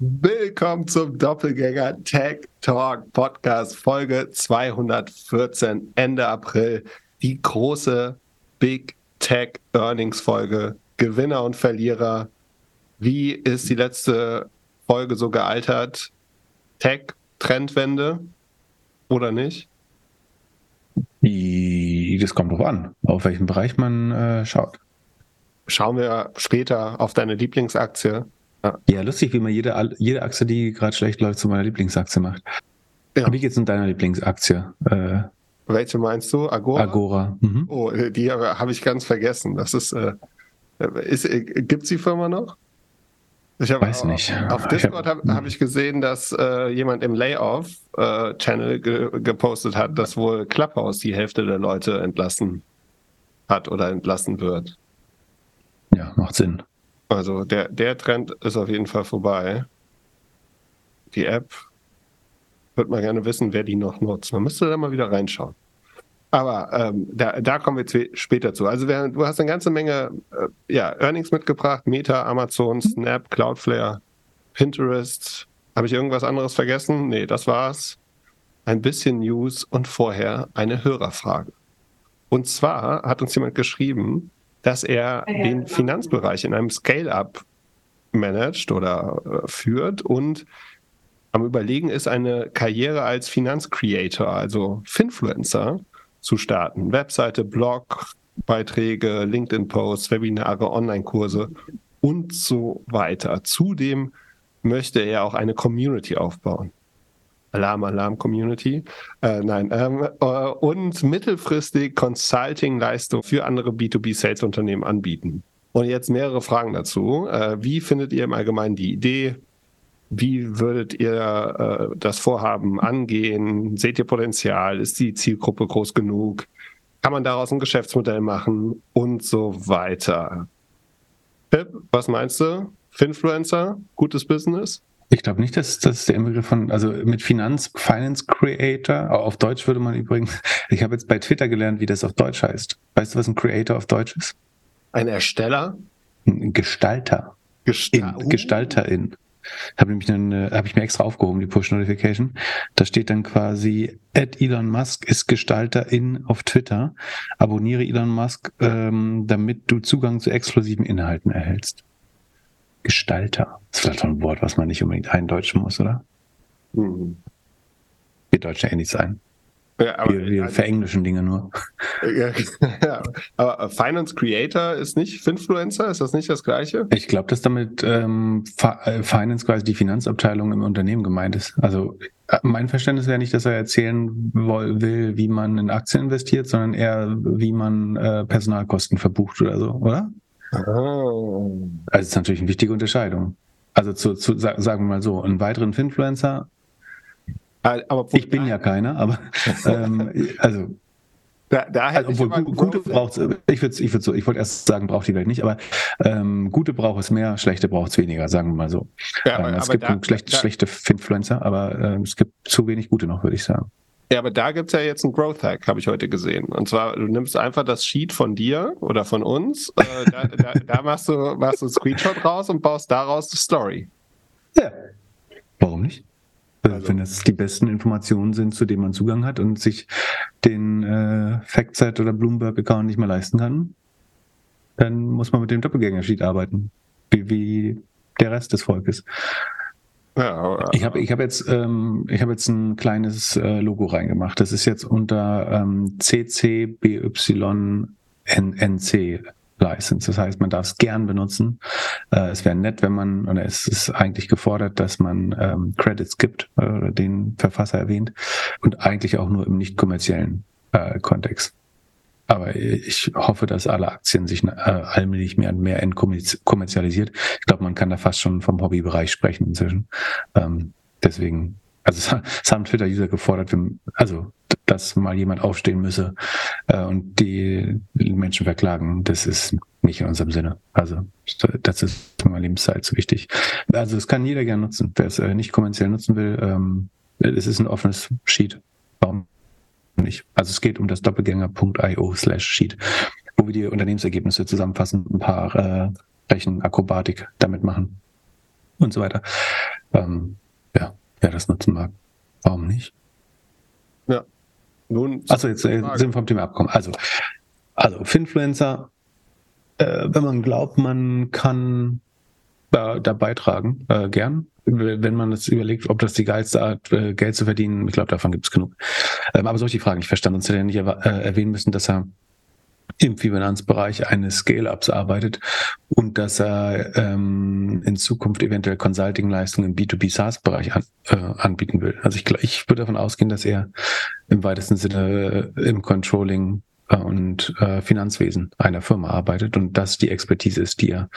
Willkommen zum Doppelgänger Tech Talk Podcast Folge 214 Ende April. Die große Big Tech Earnings Folge. Gewinner und Verlierer. Wie ist die letzte Folge so gealtert? Tech Trendwende oder nicht? Das kommt drauf an, auf welchen Bereich man äh, schaut. Schauen wir später auf deine Lieblingsaktie. Ja, lustig, wie man jede, jede Aktie, die gerade schlecht läuft, zu meiner Lieblingsaktie macht. Ja. Wie geht's in deiner Lieblingsaktie? Äh, Welche meinst du? Agora? Agora. Mhm. Oh, die habe ich ganz vergessen. Das ist, äh, ist äh, gibt's die Firma noch? Ich Weiß nicht. Auf Discord habe hab ich gesehen, dass äh, jemand im Layoff-Channel äh, ge gepostet hat, dass wohl Clubhouse die Hälfte der Leute entlassen hat oder entlassen wird. Ja, macht Sinn. Also der, der Trend ist auf jeden Fall vorbei. Die App würde man gerne wissen, wer die noch nutzt. Man müsste da mal wieder reinschauen. Aber ähm, da, da kommen wir später zu. Also wir, du hast eine ganze Menge äh, ja, Earnings mitgebracht. Meta, Amazon, Snap, Cloudflare, Pinterest. Habe ich irgendwas anderes vergessen? Nee, das war's. Ein bisschen News und vorher eine Hörerfrage. Und zwar hat uns jemand geschrieben, dass er den Finanzbereich in einem Scale-up managt oder äh, führt und am Überlegen ist, eine Karriere als Finanzcreator, also Finfluencer, zu starten. Webseite, Blog, Beiträge, LinkedIn-Posts, Webinare, Online-Kurse und so weiter. Zudem möchte er auch eine Community aufbauen. Alarm, Alarm Community. Äh, nein, ähm, äh, und mittelfristig Consulting-Leistung für andere B2B-Sales-Unternehmen anbieten. Und jetzt mehrere Fragen dazu. Äh, wie findet ihr im Allgemeinen die Idee? Wie würdet ihr äh, das Vorhaben angehen? Seht ihr Potenzial? Ist die Zielgruppe groß genug? Kann man daraus ein Geschäftsmodell machen? Und so weiter. Pip, was meinst du? Finfluencer? Gutes Business? Ich glaube nicht, dass das der Begriff von, also mit Finanz, Finance Creator, auf Deutsch würde man übrigens, ich habe jetzt bei Twitter gelernt, wie das auf Deutsch heißt. Weißt du, was ein Creator auf Deutsch ist? Ein Ersteller? Ein Gestalter. Gestal in, Gestalterin. Habe nämlich äh, habe ich mir extra aufgehoben, die Push-Notification. Da steht dann quasi, at Elon Musk ist Gestalterin auf Twitter. Abonniere Elon Musk, ähm, damit du Zugang zu exklusiven Inhalten erhältst. Gestalter. Das ist vielleicht ein Wort, was man nicht unbedingt eindeutschen muss, oder? Mhm. Wir Deutsche ja eh nicht sein. Ja, aber, wir, wir also, verenglischen Dinge nur. Ja, ja, aber Finance Creator ist nicht Finfluencer, ist das nicht das gleiche? Ich glaube, dass damit ähm, äh, Finance quasi die Finanzabteilung im Unternehmen gemeint ist. Also äh, mein Verständnis wäre nicht, dass er erzählen will, wie man in Aktien investiert, sondern eher, wie man äh, Personalkosten verbucht oder so, oder? Oh. Also das ist natürlich eine wichtige Unterscheidung. Also zu, zu sagen wir mal so, einen weiteren Finfluencer aber ich bin ja keiner, aber ähm, also da, da also, obwohl gute braucht es, ich würde ich würd so, ich wollte erst sagen, braucht die Welt nicht, aber ähm, gute braucht es mehr, schlechte braucht es weniger, sagen wir mal so. Ja, aber, ähm, es aber gibt da, schlecht, da, schlechte Finfluencer, aber äh, es gibt zu wenig gute noch, würde ich sagen. Ja, aber da gibt es ja jetzt einen Growth Hack, habe ich heute gesehen. Und zwar, du nimmst einfach das Sheet von dir oder von uns, äh, da, da, da, machst du, machst du einen Screenshot raus und baust daraus die Story. Ja. Warum nicht? Also, wenn das die besten Informationen sind, zu denen man Zugang hat und sich den äh, Factset oder Bloomberg-Account nicht mehr leisten kann, dann muss man mit dem Doppelgänger-Sheet arbeiten, wie, wie der Rest des Volkes. Ja, ich habe ich hab jetzt, ähm, ich hab jetzt ein kleines äh, Logo reingemacht. Das ist jetzt unter ähm, CCBYNNC License. Das heißt, man darf es gern benutzen. Äh, es wäre nett, wenn man, oder es ist eigentlich gefordert, dass man ähm, Credits gibt, äh, den Verfasser erwähnt, und eigentlich auch nur im nicht kommerziellen äh, Kontext. Aber ich hoffe, dass alle Aktien sich äh, allmählich mehr und mehr entkommerzialisiert. Ich glaube, man kann da fast schon vom Hobbybereich sprechen inzwischen. Ähm, deswegen also es haben Twitter-User gefordert, also dass mal jemand aufstehen müsse äh, und die Menschen verklagen. Das ist nicht in unserem Sinne. Also das ist meiner Lebenszeit zu wichtig. Also es kann jeder gerne nutzen, wer es äh, nicht kommerziell nutzen will. Ähm, es ist ein offenes Sheet. Warum nicht? Also es geht um das doppelgänger.io slash Sheet, wo wir die Unternehmensergebnisse zusammenfassen, ein paar äh, Rechenakrobatik damit machen und so weiter. ähm, ja, wer das nutzen mag. Warum nicht? Ja. Nun. Also jetzt äh, sind wir vom Thema abkommen. Also, also Finfluencer, äh, wenn man glaubt, man kann da, da beitragen, äh, gern. Wenn man das überlegt, ob das die geilste Art, äh, Geld zu verdienen, ich glaube, davon gibt es genug. Ähm, aber solche Fragen nicht verstanden, sonst hätte er nicht äh, erwähnen müssen, dass er im Finanzbereich eines Scale-Ups arbeitet und dass er ähm, in Zukunft eventuell Consulting-Leistungen im B2B SaaS-Bereich an, äh, anbieten will. Also ich, ich würde davon ausgehen, dass er im weitesten Sinne äh, im Controlling und äh, Finanzwesen einer Firma arbeitet und das die Expertise ist, die er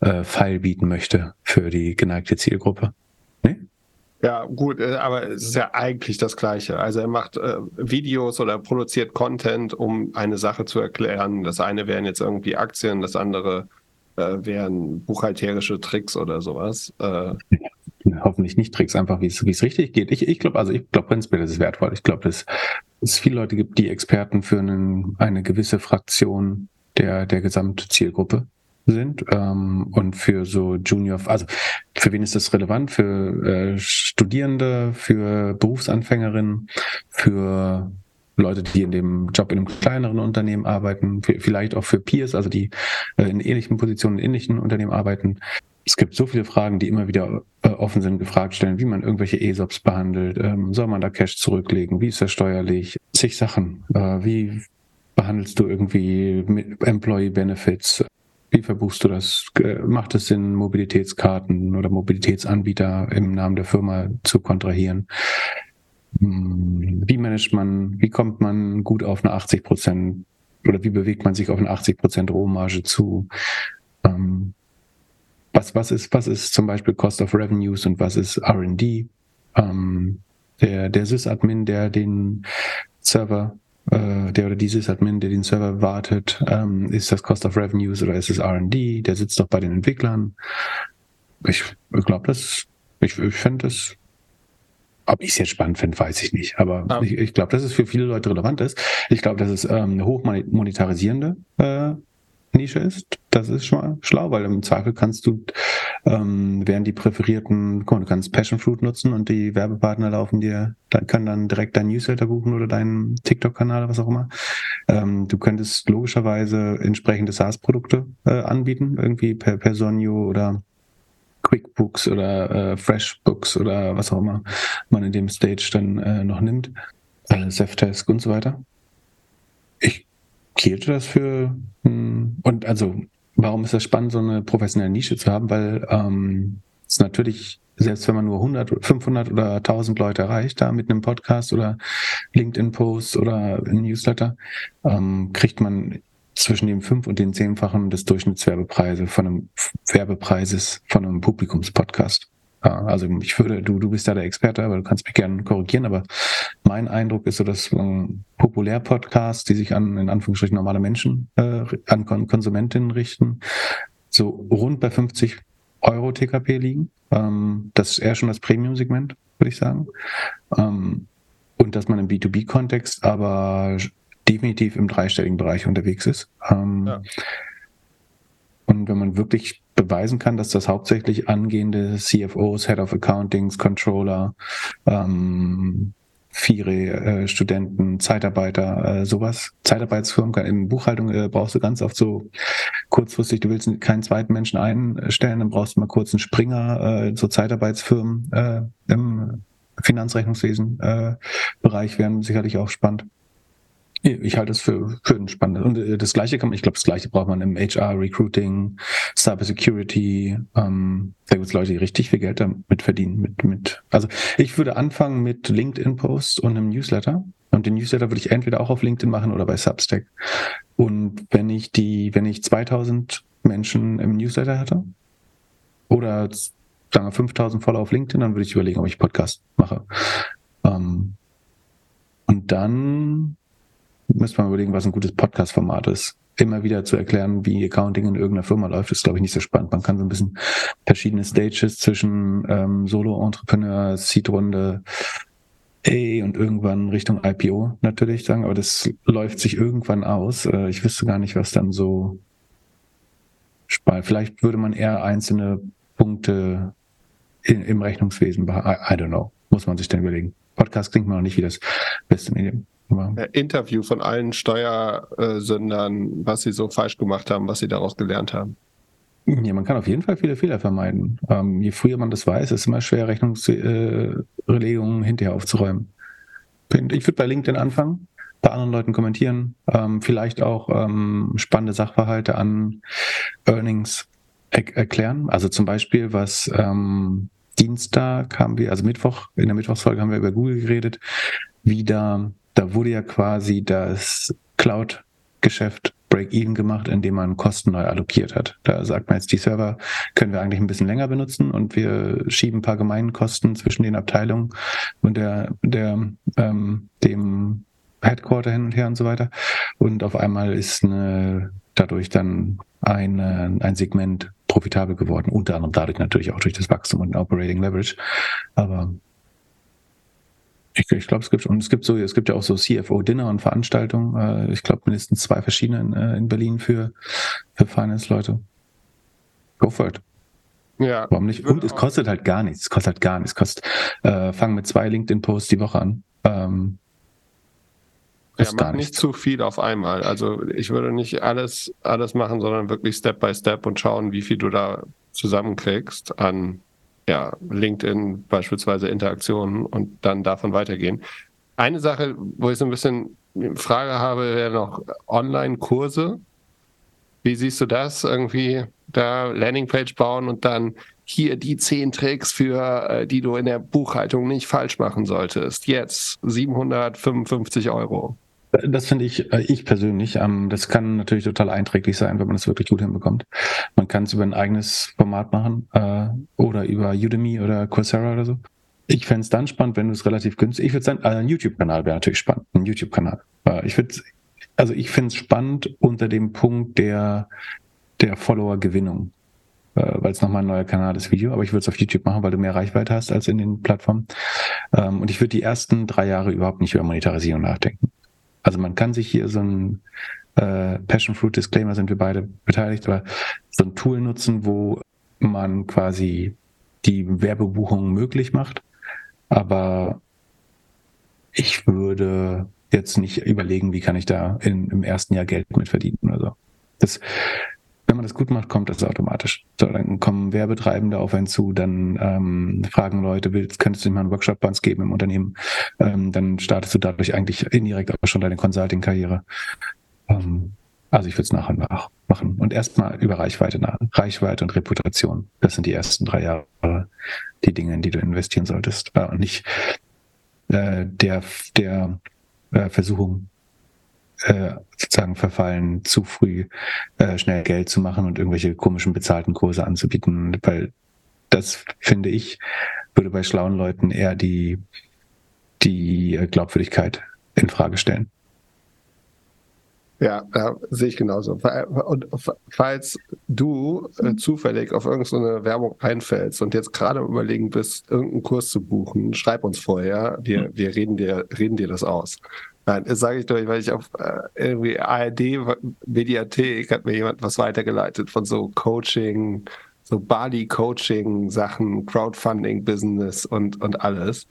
äh, Pfeil bieten möchte für die geneigte Zielgruppe. Nee? Ja, gut, äh, aber es ist ja eigentlich das Gleiche. Also er macht äh, Videos oder produziert Content, um eine Sache zu erklären. Das eine wären jetzt irgendwie Aktien, das andere äh, wären buchhalterische Tricks oder sowas. Äh, Hoffentlich nicht Tricks, einfach wie es es richtig geht. Ich, ich glaube, also ich glaube prinzipiell, ist wertvoll. Ich glaube, dass es viele Leute gibt, die Experten für einen, eine gewisse Fraktion der, der Gesamtzielgruppe sind ähm, und für so Junior, also für wen ist das relevant? Für äh, Studierende, für Berufsanfängerinnen, für Leute, die in dem Job in einem kleineren Unternehmen arbeiten, vielleicht auch für Peers, also die äh, in ähnlichen Positionen in ähnlichen Unternehmen arbeiten. Es gibt so viele Fragen, die immer wieder äh, offen sind, gefragt stellen, wie man irgendwelche ESOPs behandelt, ähm, soll man da Cash zurücklegen, wie ist das steuerlich, zig Sachen, äh, wie behandelst du irgendwie Employee Benefits, wie verbuchst du das? Macht es Sinn, Mobilitätskarten oder Mobilitätsanbieter im Namen der Firma zu kontrahieren? Hm, wie managt man, wie kommt man gut auf eine 80 Prozent oder wie bewegt man sich auf eine 80 Prozent Rohmarge zu? Ähm, was, was, ist, was ist zum Beispiel Cost of Revenues und was ist RD? Ähm, der, der Sysadmin, der den Server äh, der oder dieses Admin, der den Server wartet, ähm, ist das Cost of Revenues oder ist es R&D, der sitzt doch bei den Entwicklern. Ich, glaube, das, ich, ich fände das, ob ich es jetzt spannend finde, weiß ich nicht. Aber ja. ich, ich glaube, dass es für viele Leute relevant ist. Ich glaube, dass es ähm, eine hochmonetarisierende äh, Nische ist, das ist schon mal schlau, weil im Zweifel kannst du, ähm, wären die präferierten, du kannst Passion Fruit nutzen und die Werbepartner laufen dir, dann können dann direkt dein Newsletter buchen oder deinen TikTok-Kanal, was auch immer. Ähm, du könntest logischerweise entsprechende SaaS-Produkte äh, anbieten, irgendwie per Personio oder QuickBooks oder äh, FreshBooks oder was auch immer man in dem Stage dann äh, noch nimmt, äh, Zefdesk und so weiter. Ich hielte das für hm, und also warum ist das spannend, so eine professionelle Nische zu haben? Weil ähm, es natürlich selbst wenn man nur 100, 500 oder 1000 Leute erreicht, da mit einem Podcast oder LinkedIn-Post oder Newsletter, ähm, kriegt man zwischen dem fünf und den zehnfachen des Durchschnittswerbepreise von einem Werbepreises von einem Publikumspodcast. Also ich würde, du, du bist da der Experte, aber du kannst mich gerne korrigieren, aber mein Eindruck ist so, dass ähm, Populärpodcasts, die sich an in Anführungsstrichen normale Menschen, äh, an Konsumentinnen richten, so rund bei 50 Euro TKP liegen. Ähm, das ist eher schon das Premium-Segment, würde ich sagen. Ähm, und dass man im B2B-Kontext aber definitiv im dreistelligen Bereich unterwegs ist. Ähm, ja. Und wenn man wirklich beweisen kann, dass das hauptsächlich angehende CFOs, Head of Accountings, Controller, ähm, FIRE, äh, Studenten, Zeitarbeiter, äh, sowas, Zeitarbeitsfirmen, in Buchhaltung äh, brauchst du ganz oft so kurzfristig, du willst keinen zweiten Menschen einstellen, dann brauchst du mal kurz einen Springer, äh, so Zeitarbeitsfirmen äh, im Finanzrechnungswesen äh, wären sicherlich auch spannend. Ich halte es für, für ein spannendes. Und äh, das Gleiche kann man, ich glaube, das Gleiche braucht man im HR, Recruiting, Cyber Security. Ähm, da gibt es Leute, die richtig viel Geld damit verdienen. Mit, mit, also ich würde anfangen mit LinkedIn-Posts und einem Newsletter. Und den Newsletter würde ich entweder auch auf LinkedIn machen oder bei Substack. Und wenn ich die, wenn ich 2000 Menschen im Newsletter hatte oder sagen wir 5000 Follower auf LinkedIn, dann würde ich überlegen, ob ich Podcast mache. Ähm, und dann müsste man überlegen, was ein gutes Podcast-Format ist. Immer wieder zu erklären, wie Accounting in irgendeiner Firma läuft, ist, glaube ich, nicht so spannend. Man kann so ein bisschen verschiedene Stages zwischen ähm, Solo-Entrepreneur, Seed-Runde, A und irgendwann Richtung IPO natürlich sagen, aber das läuft sich irgendwann aus. Äh, ich wüsste gar nicht, was dann so spannend. Vielleicht würde man eher einzelne Punkte in, im Rechnungswesen, I, I don't know, muss man sich dann überlegen. Podcast klingt mir noch nicht wie das beste Medium. Interview von allen Steuersündern, was sie so falsch gemacht haben, was sie daraus gelernt haben. Ja, man kann auf jeden Fall viele Fehler vermeiden. Ähm, je früher man das weiß, ist es immer schwer, Rechnungsrelegungen äh, hinterher aufzuräumen. Ich würde bei LinkedIn anfangen, bei anderen Leuten kommentieren, ähm, vielleicht auch ähm, spannende Sachverhalte an Earnings er erklären. Also zum Beispiel, was ähm, Dienstag haben wir, also Mittwoch, in der Mittwochsfolge haben wir über Google geredet, wie da, da wurde ja quasi das Cloud-Geschäft Break-Even gemacht, indem man Kosten neu allokiert hat. Da sagt man jetzt, die Server können wir eigentlich ein bisschen länger benutzen und wir schieben ein paar Gemeinkosten zwischen den Abteilungen und der, der, ähm, dem Headquarter hin und her und so weiter. Und auf einmal ist eine, dadurch dann ein, ein Segment profitabel geworden, unter anderem dadurch natürlich auch durch das Wachstum und Operating Leverage. Aber ich, ich glaube, es gibt und es gibt so, es gibt ja auch so CFO-Dinner und Veranstaltungen. Äh, ich glaube mindestens zwei verschiedene in, äh, in Berlin für, für Finance-Leute. Go for it. Ja. Warum nicht? Und es kostet halt gar nichts. Es kostet halt gar nichts. Es kostet, äh, fang mit zwei LinkedIn-Posts die Woche an. Ähm, ja, mach nicht zu viel auf einmal. Also ich würde nicht alles, alles machen, sondern wirklich Step by Step und schauen, wie viel du da zusammenkriegst an ja, LinkedIn beispielsweise Interaktionen und dann davon weitergehen. Eine Sache, wo ich so ein bisschen Frage habe, wäre noch Online-Kurse. Wie siehst du das? Irgendwie da Landingpage bauen und dann hier die zehn Tricks für, äh, die du in der Buchhaltung nicht falsch machen solltest. Jetzt 755 Euro. Das finde ich, äh, ich persönlich, ähm, das kann natürlich total einträglich sein, wenn man das wirklich gut hinbekommt. Man kann es über ein eigenes Format machen äh, oder über Udemy oder Coursera oder so. Ich fände es dann spannend, wenn du es relativ günstig. Ich würde sagen, also ein YouTube-Kanal wäre natürlich spannend. Ein YouTube-Kanal. Äh, ich würde, also ich finde es spannend unter dem Punkt der der Follower-Gewinnung, äh, weil es nochmal ein neuer Kanal ist, Video. Aber ich würde es auf YouTube machen, weil du mehr Reichweite hast als in den Plattformen. Ähm, und ich würde die ersten drei Jahre überhaupt nicht über Monetarisierung nachdenken. Also man kann sich hier so ein äh, Passion Fruit Disclaimer sind wir beide beteiligt, aber so ein Tool nutzen, wo man quasi die Werbebuchung möglich macht. Aber ich würde jetzt nicht überlegen, wie kann ich da in, im ersten Jahr Geld mit verdienen oder so. Das, wenn man das gut macht, kommt das automatisch. So, dann kommen Werbetreibende auf einen zu, dann ähm, fragen Leute, willst, könntest du mir einen Workshop bei uns geben im Unternehmen? Ähm, dann startest du dadurch eigentlich indirekt auch schon deine Consulting-Karriere. Ähm, also ich würde es nach und nach machen. Und erstmal über Reichweite nach. Reichweite und Reputation. Das sind die ersten drei Jahre, die Dinge, in die du investieren solltest. Äh, und nicht äh, der, der äh, Versuchung, äh, sozusagen verfallen, zu früh äh, schnell Geld zu machen und irgendwelche komischen bezahlten Kurse anzubieten, weil das finde ich würde bei schlauen Leuten eher die die Glaubwürdigkeit in Frage stellen. Ja, ja, sehe ich genauso. Und falls du äh, zufällig auf irgendeine Werbung einfällst und jetzt gerade überlegen bist, irgendeinen Kurs zu buchen, schreib uns vorher. Wir, hm. wir reden dir, reden dir das aus. Nein, das sage ich doch, weil ich auf äh, irgendwie ARD Mediathek hat mir jemand was weitergeleitet von so Coaching, so Bali Coaching Sachen, Crowdfunding Business und, und alles.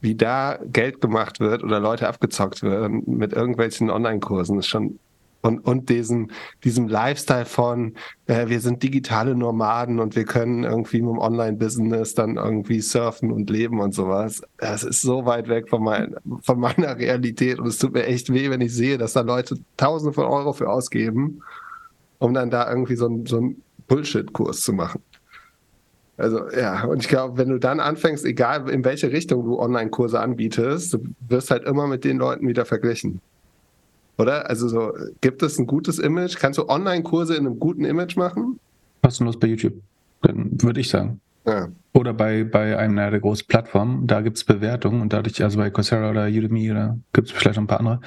Wie da Geld gemacht wird oder Leute abgezockt werden mit irgendwelchen Online-Kursen, ist schon und, und diesem, diesem Lifestyle von, äh, wir sind digitale Nomaden und wir können irgendwie mit dem Online-Business dann irgendwie surfen und leben und sowas. Das ist so weit weg von, mein, von meiner Realität und es tut mir echt weh, wenn ich sehe, dass da Leute Tausende von Euro für ausgeben, um dann da irgendwie so, ein, so einen Bullshit-Kurs zu machen. Also ja, und ich glaube, wenn du dann anfängst, egal in welche Richtung du Online-Kurse anbietest, du wirst halt immer mit den Leuten wieder verglichen. Oder? Also so, gibt es ein gutes Image? Kannst du Online-Kurse in einem guten Image machen? Kostenlos bei YouTube, dann würde ich sagen. Ja. Oder bei, bei einer der großen Plattformen, da gibt es Bewertungen und dadurch, also bei Coursera oder Udemy oder gibt es vielleicht noch ein paar andere,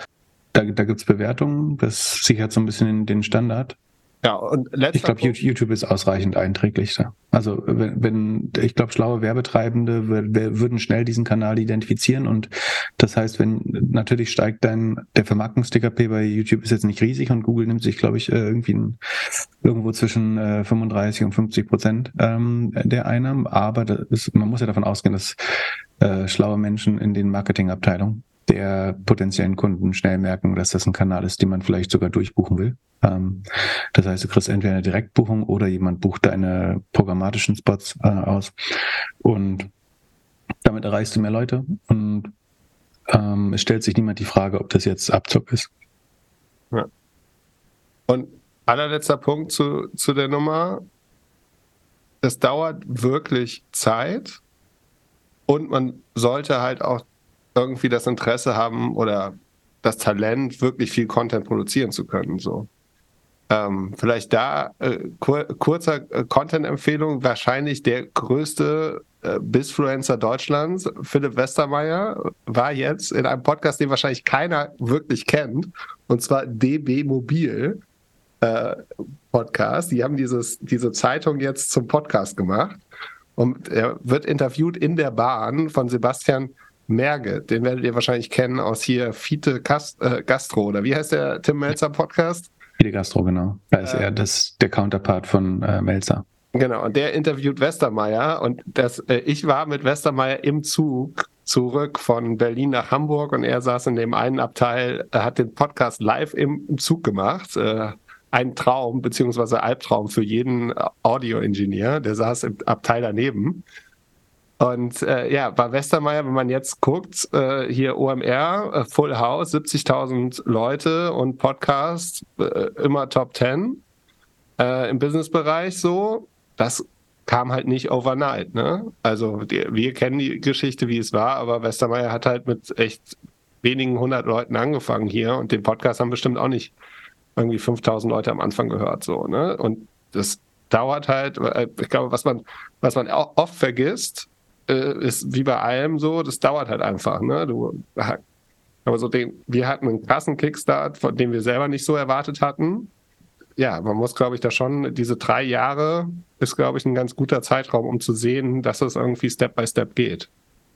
da, da gibt es Bewertungen, das sichert so ein bisschen den Standard Ja, und ich glaube, YouTube ist ausreichend einträglich da. Also wenn, wenn ich glaube, schlaue Werbetreibende würden schnell diesen Kanal identifizieren und das heißt, wenn natürlich steigt dann der Vermarktungs-TKP bei YouTube ist jetzt nicht riesig und Google nimmt sich, glaube ich, äh, irgendwie ein, irgendwo zwischen äh, 35 und 50 Prozent ähm, der Einnahmen, aber ist, man muss ja davon ausgehen, dass äh, schlaue Menschen in den Marketingabteilungen der potenziellen Kunden schnell merken, dass das ein Kanal ist, den man vielleicht sogar durchbuchen will. Ähm, das heißt, du kriegst entweder eine Direktbuchung oder jemand bucht deine programmatischen Spots äh, aus und damit erreichst du mehr Leute und ähm, es stellt sich niemand die Frage, ob das jetzt Abzug ist. Ja. Und allerletzter Punkt zu, zu der Nummer. Das dauert wirklich Zeit und man sollte halt auch irgendwie das Interesse haben oder das Talent, wirklich viel Content produzieren zu können. So. Ähm, vielleicht da äh, kur kurzer äh, Content-Empfehlung, wahrscheinlich der größte äh, Bisfluencer Deutschlands, Philipp Westermeier, war jetzt in einem Podcast, den wahrscheinlich keiner wirklich kennt, und zwar DB Mobil äh, Podcast. Die haben dieses, diese Zeitung jetzt zum Podcast gemacht und er wird interviewt in der Bahn von Sebastian Merge, den werdet ihr wahrscheinlich kennen aus hier Fiete Kast, äh, Gastro, oder wie heißt der Tim Melzer Podcast? Fiete Gastro, genau. Da ist äh, er das, der Counterpart von äh, Melzer. Genau, und der interviewt Westermeier und das, äh, ich war mit Westermeier im Zug zurück von Berlin nach Hamburg und er saß in dem einen Abteil, er hat den Podcast live im, im Zug gemacht. Äh, ein Traum beziehungsweise Albtraum für jeden Audio-Ingenieur, der saß im Abteil daneben. Und äh, ja, bei Westermeier, wenn man jetzt guckt, äh, hier OMR, äh, Full House, 70.000 Leute und Podcast, äh, immer Top 10 äh, im Businessbereich so, das kam halt nicht overnight. Ne? Also die, wir kennen die Geschichte, wie es war, aber Westermeier hat halt mit echt wenigen hundert Leuten angefangen hier und den Podcast haben bestimmt auch nicht irgendwie 5000 Leute am Anfang gehört. so ne? Und das dauert halt, äh, ich glaube, was man, was man oft vergisst, äh, ist wie bei allem so, das dauert halt einfach. Ne? Du, aber so den, wir hatten einen krassen Kickstart, von dem wir selber nicht so erwartet hatten. Ja, man muss, glaube ich, da schon, diese drei Jahre ist, glaube ich, ein ganz guter Zeitraum, um zu sehen, dass es irgendwie Step by Step geht.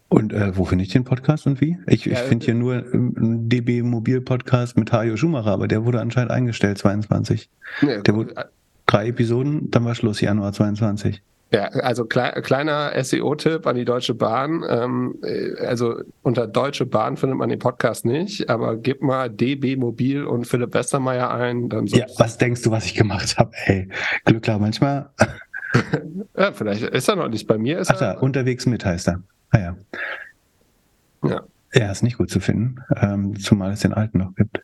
Und äh, wo finde ich den Podcast und wie? Ich, ja, ich finde hier nur einen DB Mobil Podcast mit Hajo Schumacher, aber der wurde anscheinend eingestellt, 22. Nee, der wurde drei Episoden, dann war Schluss, Januar 22. Ja, also klei kleiner SEO-Tipp an die Deutsche Bahn. Ähm, äh, also unter Deutsche Bahn findet man den Podcast nicht, aber gib mal DB Mobil und Philipp Westermeier ein. Dann ja, was denkst du, was ich gemacht habe? Ey, Glück klar, manchmal. ja, vielleicht ist er noch nicht bei mir. Ist Ach da, unterwegs mit heißt er. Ah ja. Ja. Er ist nicht gut zu finden, ähm, zumal es den alten noch gibt.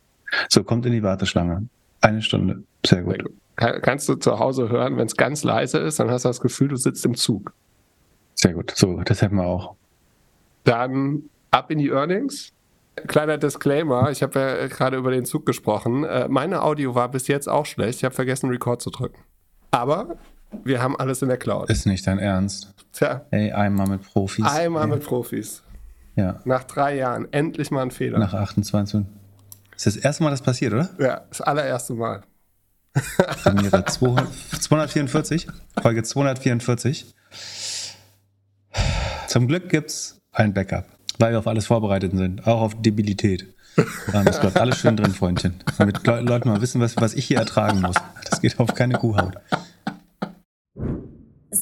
So, kommt in die Warteschlange. Eine Stunde. Sehr gut. Sehr gut kannst du zu Hause hören, wenn es ganz leise ist, dann hast du das Gefühl, du sitzt im Zug. Sehr gut. So, das hätten wir auch. Dann ab in die Earnings. Kleiner Disclaimer, ich habe ja gerade über den Zug gesprochen. Äh, meine Audio war bis jetzt auch schlecht. Ich habe vergessen, Record zu drücken. Aber wir haben alles in der Cloud. Ist nicht dein Ernst. Tja. Ey, einmal mit Profis. Einmal ey. mit Profis. Ja. Nach drei Jahren. Endlich mal ein Fehler. Nach 28. Das ist das erste Mal, das passiert, oder? Ja, das allererste Mal. Premiere 244, Folge 244. Zum Glück gibt es ein Backup, weil wir auf alles vorbereitet sind, auch auf Debilität. Es bleibt alles schön drin, Freundchen. Damit Leute mal wissen, was, was ich hier ertragen muss. Das geht auf keine Kuhhaut.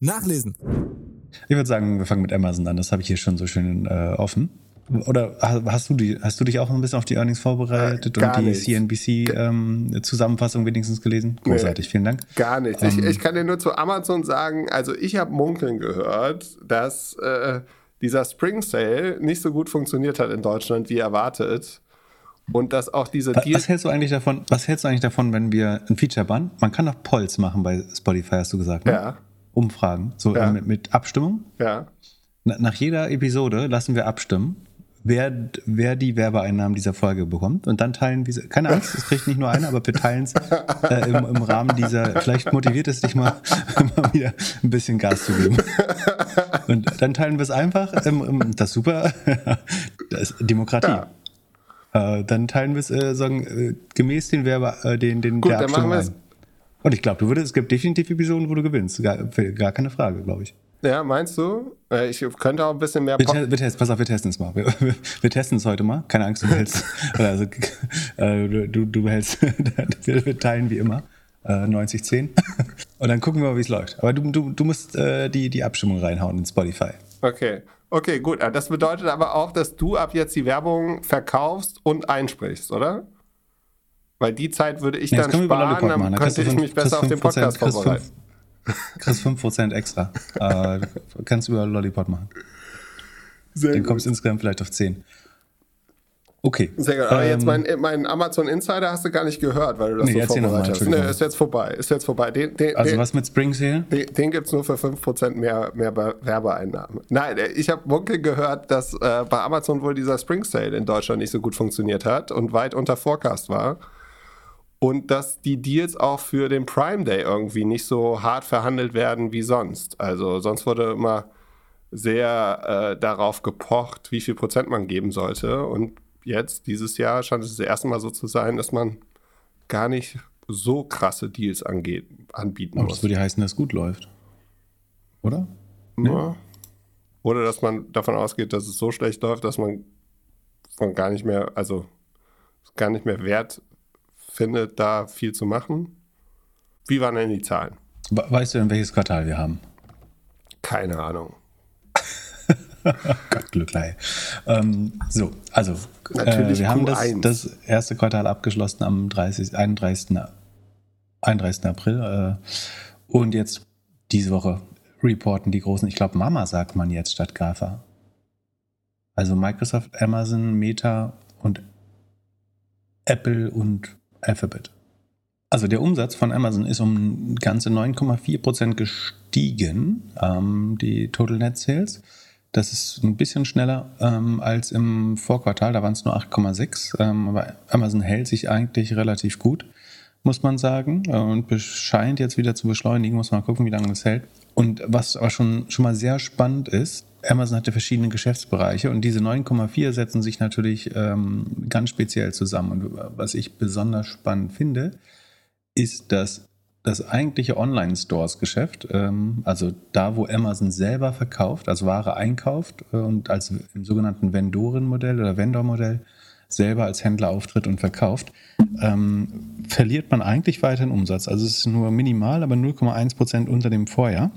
nachlesen. Ich würde sagen, wir fangen mit Amazon an. Das habe ich hier schon so schön äh, offen. Oder hast du, die, hast du dich auch ein bisschen auf die Earnings vorbereitet äh, und die CNBC-Zusammenfassung ähm, wenigstens gelesen? Großartig, nee, vielen Dank. Gar nicht. Ähm, ich, ich, kann dir nur zu Amazon sagen, also ich habe munkeln gehört, dass äh, dieser Spring Sale nicht so gut funktioniert hat in Deutschland wie erwartet. Und dass auch diese Was, was hältst du eigentlich davon? Was hältst du eigentlich davon, wenn wir ein Feature bauen? Man kann doch Polls machen bei Spotify, hast du gesagt. Ne? Ja, Umfragen, so Ja. äh, mit, mit Abstimmung. ja. Na, nach jeder Episode lassen wir abstimmen, wer, wer die Werbeeinnahmen dieser Folge bekommt. Und dann teilen wir, keine Angst, es kriegt nicht nur einer, aber wir teilen es äh, im, im Rahmen dieser, vielleicht motiviert es dich mal, mal wieder ein bisschen Gas zu geben. Und dann teilen wir es einfach, im, im, das ist super, das ist Demokratie. Ja. Äh, dann teilen wir es äh, sagen, äh, gemäß den Werbe, äh, den, den Gut, der dann machen Abstimmung wir es. ein. Und ich glaube, du würdest, es gibt definitiv Episoden, wo du gewinnst. Gar, gar keine Frage, glaube ich. Ja, meinst du? Äh, Ich könnte auch ein bisschen mehr Wir, te wir testen, pass auf, wir testen es mal. Wir, wir, wir testen es heute mal. Keine Angst, du behältst, also, äh, du, du behältst, wir, teilen wie immer. Äh, 90-10. Und dann gucken wir mal, wie es läuft. Aber du, du, du musst äh, die, die Abstimmung reinhauen in Spotify. Okay. Okay, gut. Äh, Das bedeutet aber auch, dass du ab jetzt die Werbung verkaufst und einsprichst, oder? Weil die Zeit würde ich Nee, dann sparen, dann machen. Könnte du ich mich besser auf den Podcast vorbereiten. Kriegst 5% extra. äh, kannst über Lollipop machen. Sehr Dann kommst du insgesamt vielleicht auf 10. Okay. Sehr gut. Aber Ähm, jetzt mein, mein Amazon Insider hast du gar nicht gehört, weil du das Nee, so vorbereitet hast. Nee, ist jetzt vorbei. Ist jetzt vorbei. Den, den, Also den, was mit Spring Sale? Den, den gibt es nur für 5% mehr, mehr Be- Werbeeinnahmen. Nein, äh, ich habe munkel gehört, dass äh, bei Amazon wohl dieser Spring Sale in Deutschland nicht so gut funktioniert hat und weit unter Forecast war. Und dass die Deals auch für den Prime Day irgendwie nicht so hart verhandelt werden wie sonst. Also sonst wurde immer sehr äh, darauf gepocht, wie viel Prozent man geben sollte. Und jetzt, dieses Jahr, scheint es das erste Mal so zu sein, dass man gar nicht so krasse Deals angeht, anbieten Aber muss. das würde heißen, dass es gut läuft. Oder? Ja. Oder dass man davon ausgeht, dass es so schlecht läuft, dass man von gar nicht mehr, also gar nicht mehr wert findet, da viel zu machen. Wie waren denn die Zahlen? We- Weißt du denn, welches Quartal wir haben? Keine Ahnung. Gott, Glücklei. Ähm, so, also, äh, wir haben Q1. das, das erste Quartal abgeschlossen am 30, 31. 31. April. Äh, und jetzt diese Woche reporten die großen, ich glaube, Mama sagt man jetzt statt GAFA. Also Microsoft, Amazon, Meta und Apple und Alphabet. Also der Umsatz von Amazon ist um ganze 9,4% gestiegen, ähm, die Total Net Sales. Das ist ein bisschen schneller ähm, als im Vorquartal, da waren es nur 8,6. Ähm, aber Amazon hält sich eigentlich relativ gut, muss man sagen. äh, Und scheint jetzt wieder zu beschleunigen, muss man gucken, wie lange das hält. Und was aber schon, schon mal sehr spannend ist, Amazon hatte verschiedene Geschäftsbereiche und diese 9,4 setzen sich natürlich ähm, ganz speziell zusammen. Und was ich besonders spannend finde, ist, dass das eigentliche Online-Stores-Geschäft, ähm, also da, wo Amazon selber verkauft, also Ware einkauft äh, und als im sogenannten Vendoren-Modell oder Vendor-Modell selber als Händler auftritt und verkauft, ähm, verliert man eigentlich weiterhin Umsatz. Also es ist nur minimal, aber 0,1 Prozent unter dem Vorjahr.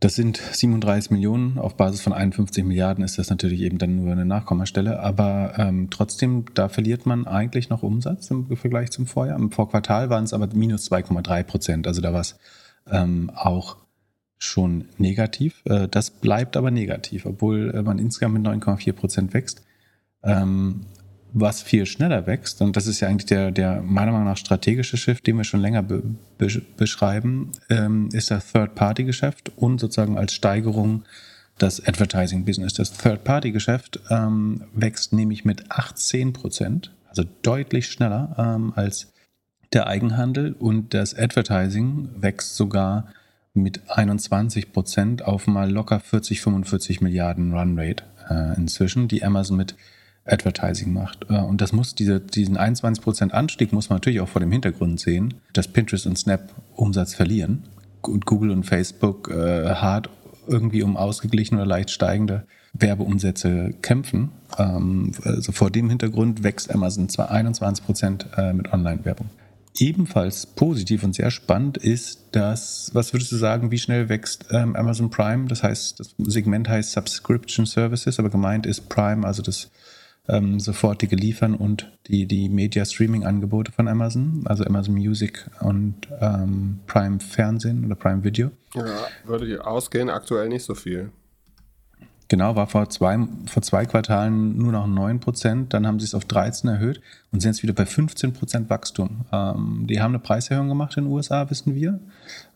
Das sind 37 Millionen. Auf Basis von 51 Milliarden ist das natürlich eben dann nur eine Nachkommastelle. Aber ähm, trotzdem, da verliert man eigentlich noch Umsatz im Vergleich zum Vorjahr. Im Vorquartal waren es aber minus 2,3 Prozent. Also da war es ähm, auch schon negativ. Äh, das bleibt aber negativ, obwohl äh, man insgesamt mit 9,4 Prozent wächst. Ähm, was viel schneller wächst, und das ist ja eigentlich der, der meiner Meinung nach strategische Shift, den wir schon länger be be beschreiben, ähm, ist das Third-Party-Geschäft und sozusagen als Steigerung das Advertising-Business. Das Third-Party-Geschäft ähm, wächst nämlich mit 18 Prozent, also deutlich schneller ähm, als der Eigenhandel und das Advertising wächst sogar mit 21 Prozent auf mal locker 40, 45 Milliarden Runrate äh, inzwischen, die Amazon mit Advertising macht. Äh, Und das muss, diese, diesen 21% Anstieg muss man natürlich auch vor dem Hintergrund sehen, dass Pinterest und Snap Umsatz verlieren und Google und Facebook äh, hart irgendwie um ausgeglichene oder leicht steigende Werbeumsätze kämpfen. Ähm, also vor dem Hintergrund wächst Amazon zwar 21% äh, mit Online-Werbung. Ebenfalls positiv und sehr spannend ist, dass, was würdest du sagen, wie schnell wächst ähm, Amazon Prime? Das heißt, das Segment heißt Subscription Services, aber gemeint ist Prime, also das ähm, sofortige Liefern und die, die Media-Streaming-Angebote von Amazon, also Amazon Music und ähm, Prime Fernsehen oder Prime Video. Ja, würde ich ausgehen, aktuell nicht so viel. Genau, war vor zwei, vor zwei Quartalen nur noch 9%, dann haben sie es auf 13 erhöht und sind jetzt wieder bei 15% Wachstum. Ähm, die haben eine Preiserhöhung gemacht in den USA, wissen wir.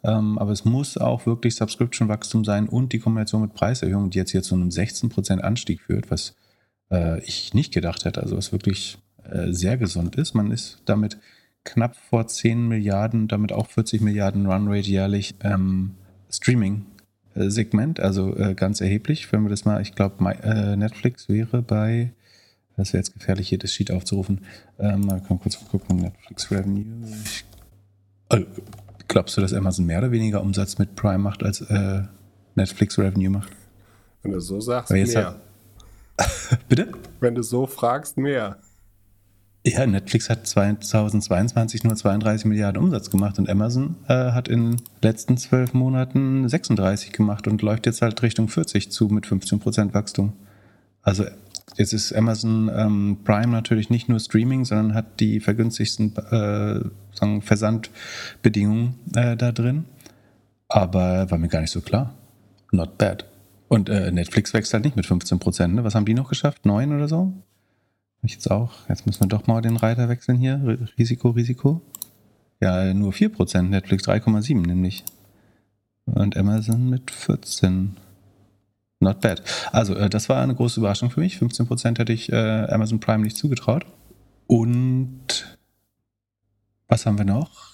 Ähm, aber es muss auch wirklich Subscription-Wachstum sein und die Kombination mit Preiserhöhung, die jetzt hier zu einem 16% Anstieg führt, was äh, ich nicht gedacht hätte. Also was wirklich äh, sehr gesund ist. Man ist damit knapp vor 10 Milliarden, damit auch 40 Milliarden Runrate jährlich ähm, Streaming Segment, also äh, ganz erheblich. Wenn wir das mal, ich glaube, äh, Netflix wäre bei, das wäre jetzt gefährlich, hier das Sheet aufzurufen. Ähm, mal kurz gucken, Netflix Revenue. Ich, äh, glaubst du, dass Amazon mehr oder weniger Umsatz mit Prime macht, als äh, Netflix Revenue macht? Wenn du so sagst, mehr. Hat, Bitte? Wenn du so fragst, mehr. Ja, Netflix hat 2022 nur 32 Milliarden Umsatz gemacht und Amazon äh, hat in den letzten zwölf Monaten 36 gemacht und läuft jetzt halt Richtung 40 zu mit 15 Prozent Wachstum. Also jetzt ist Amazon ähm, Prime natürlich nicht nur Streaming, sondern hat die vergünstigsten äh, sagen Versandbedingungen äh, da drin. Aber war mir gar nicht so klar. Not bad. Und äh, Netflix wächst halt nicht mit 15 Prozent. Ne? Was haben die noch geschafft? Neun oder so? Ich jetzt auch. Jetzt müssen wir doch mal den Reiter wechseln hier. Risiko, Risiko. Ja, nur 4%. Netflix 3,7 nämlich. Und Amazon mit 14. Not bad. Also, äh, das war eine große Überraschung für mich. 15% hätte ich äh, Amazon Prime nicht zugetraut. Und was haben wir noch?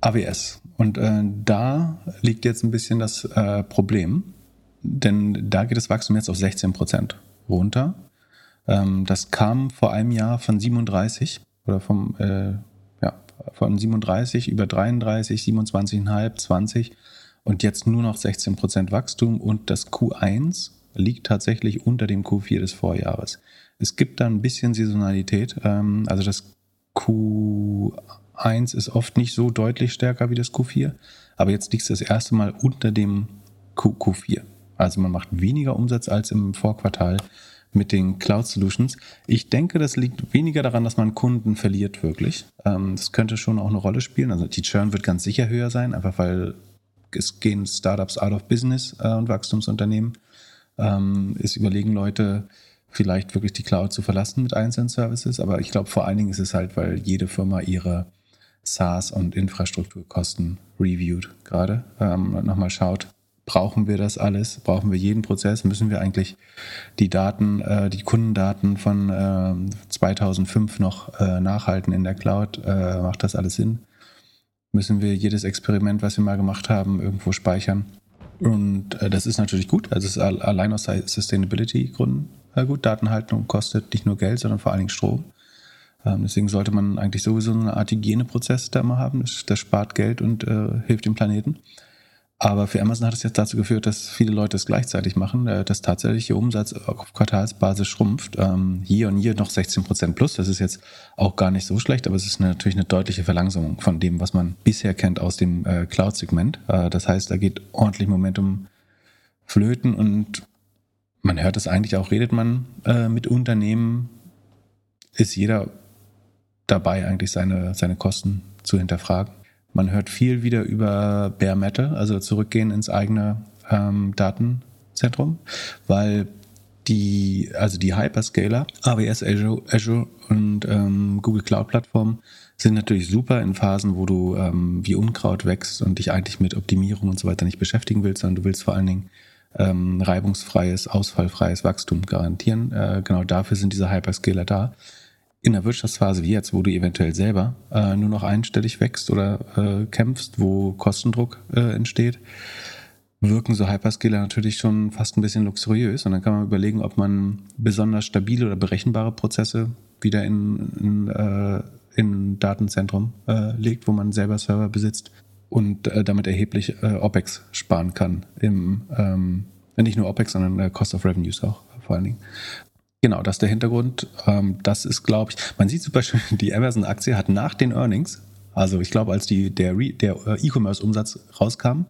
AWS. Und äh, da liegt jetzt ein bisschen das äh, Problem. Denn da geht das Wachstum jetzt auf 16% runter. Ähm, das kam vor einem Jahr von 37 oder vom, äh, ja, von 37 über 33, 27,5, 20 und jetzt nur noch 16 Prozent Wachstum und das Q1 liegt tatsächlich unter dem Q4 des Vorjahres. Es gibt da ein bisschen Saisonalität, ähm, also das Q1 ist oft nicht so deutlich stärker wie das Q4, aber jetzt liegt es das erste Mal unter dem Q Q4. Also man macht weniger Umsatz als im Vorquartal mit den Cloud Solutions. Ich denke, das liegt weniger daran, dass man Kunden verliert wirklich. Ähm, das könnte schon auch eine Rolle spielen. Also die Churn wird ganz sicher höher sein, einfach weil es gehen Startups out of business äh, und Wachstumsunternehmen. Ähm, es überlegen Leute, vielleicht wirklich die Cloud zu verlassen mit einzelnen Services. Aber ich glaube, vor allen Dingen ist es halt, weil jede Firma ihre SaaS und Infrastrukturkosten reviewt gerade. Ähm, nochmal schaut, Brauchen wir das alles? Brauchen wir jeden Prozess? Müssen wir eigentlich die Daten, äh, die Kundendaten von äh, 2005 noch äh, nachhalten in der Cloud? Äh, macht das alles Sinn? Müssen wir jedes Experiment, was wir mal gemacht haben, irgendwo speichern? Und äh, das ist natürlich gut. Also es ist allein aus Sustainability-Gründen äh, gut. Datenhaltung kostet nicht nur Geld, sondern vor allen Dingen Strom. Ähm, deswegen sollte man eigentlich sowieso eine Art Hygieneprozess da mal haben. Das, das spart Geld und hilft dem Planeten. Aber für Amazon hat es jetzt dazu geführt, dass viele Leute es gleichzeitig machen, äh, dass tatsächlich ihr Umsatz auf Quartalsbasis schrumpft. Ähm, hier und hier noch 16 Prozent plus. Das ist jetzt auch gar nicht so schlecht, aber es ist natürlich eine deutliche Verlangsamung von dem, was man bisher kennt aus dem äh, Cloud-Segment. Äh, das heißt, da geht ordentlich Momentum flöten und man hört es eigentlich auch, redet man mit Unternehmen, ist jeder dabei, eigentlich seine, seine Kosten zu hinterfragen. Man hört viel wieder über Bare Metal, also zurückgehen ins eigene ähm, Datenzentrum, weil die, also die Hyperscaler, AWS, Azure, Azure und ähm, Google Cloud Plattformen sind natürlich super in Phasen, wo du ähm, wie Unkraut wächst und dich eigentlich mit Optimierung und so weiter nicht beschäftigen willst, sondern du willst vor allen Dingen ähm, reibungsfreies, ausfallfreies Wachstum garantieren. Äh, genau dafür sind diese Hyperscaler da in der Wirtschaftsphase wie jetzt, wo du eventuell selber äh, nur noch einstellig wächst oder äh, kämpfst, wo Kostendruck äh, entsteht, wirken so Hyperscaler natürlich schon fast ein bisschen luxuriös. Und dann kann man überlegen, ob man besonders stabile oder berechenbare Prozesse wieder in, in, äh, in Datenzentrum äh, legt, wo man selber Server besitzt und äh, damit erheblich äh, OPEX sparen kann. Im, ähm, nicht nur OPEX, sondern Cost of Revenues auch vor allen Dingen. Genau, das ist der Hintergrund. Ähm, das ist, glaube ich, man sieht super schön, die Amazon-Aktie hat nach den Earnings, also ich glaube, als die, der, der äh, E-Commerce-Umsatz rauskam,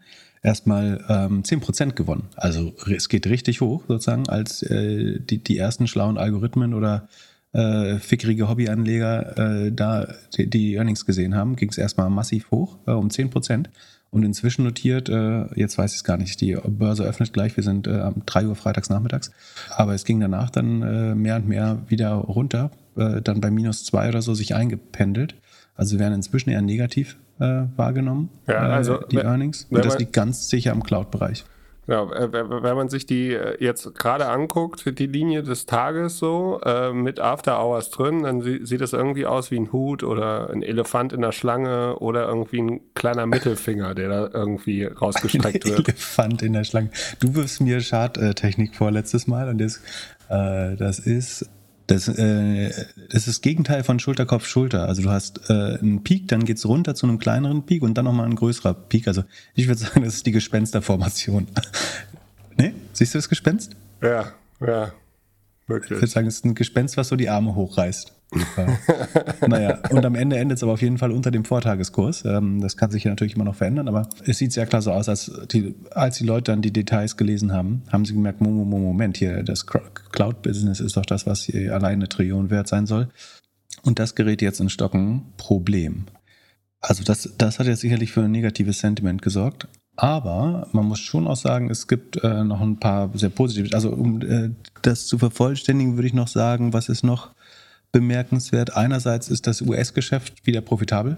erstmal ähm, 10% gewonnen. Also es geht richtig hoch sozusagen, als äh, die, die ersten schlauen Algorithmen oder äh, fickrige Hobbyanleger äh, da die, die, Earnings gesehen haben, ging es erstmal massiv hoch, äh, um 10%. Und inzwischen notiert, äh, jetzt weiß ich es gar nicht, die Börse öffnet gleich, wir sind äh, um 3 Uhr freitags nachmittags, aber es ging danach dann äh, mehr und mehr wieder runter, äh, dann bei minus zwei oder so sich eingependelt. Also werden inzwischen eher negativ äh, wahrgenommen, Ja, also, äh, die wenn- Earnings. Und das liegt ganz sicher im Cloud-Bereich. Ja, äh, wenn man sich die äh, jetzt gerade anguckt, die Linie des Tages so, äh, mit After Hours drin, dann sie- sieht es irgendwie aus wie ein Hut oder ein Elefant in der Schlange oder irgendwie ein kleiner Mittelfinger, der da irgendwie rausgestreckt Ein wird. Elefant in der Schlange. Du wirfst mir Schadtechnik vor letztes Mal und das, äh, das ist das, äh, das ist das Gegenteil von Schulter, Kopf, Schulter. Also du hast äh, einen Peak, dann geht's runter zu einem kleineren Peak und dann nochmal ein größerer Peak. Also ich würde sagen, das ist die Gespensterformation. ne? Siehst du das Gespenst? Ja, ja, Ich würde wirklich. sagen, es ist ein Gespenst, was so die Arme hochreißt. Naja, und am Ende endet es aber auf jeden Fall unter dem Vortageskurs. Ähm, das kann sich ja natürlich immer noch verändern, aber es sieht sehr klar so aus, als die, als die Leute dann die Details gelesen haben, haben sie gemerkt, Mo- Mo- Mo- Moment, hier, das Cloud-Business ist doch das, was hier alleine eine Trillion wert sein soll. Und das gerät jetzt in Stocken. Problem. Also das, das hat jetzt sicherlich für ein negatives Sentiment gesorgt. Aber man muss schon auch sagen, es gibt äh, noch ein paar sehr positive. Also um äh, das zu vervollständigen, würde ich noch sagen, was ist noch bemerkenswert. Einerseits ist das US-Geschäft wieder profitabel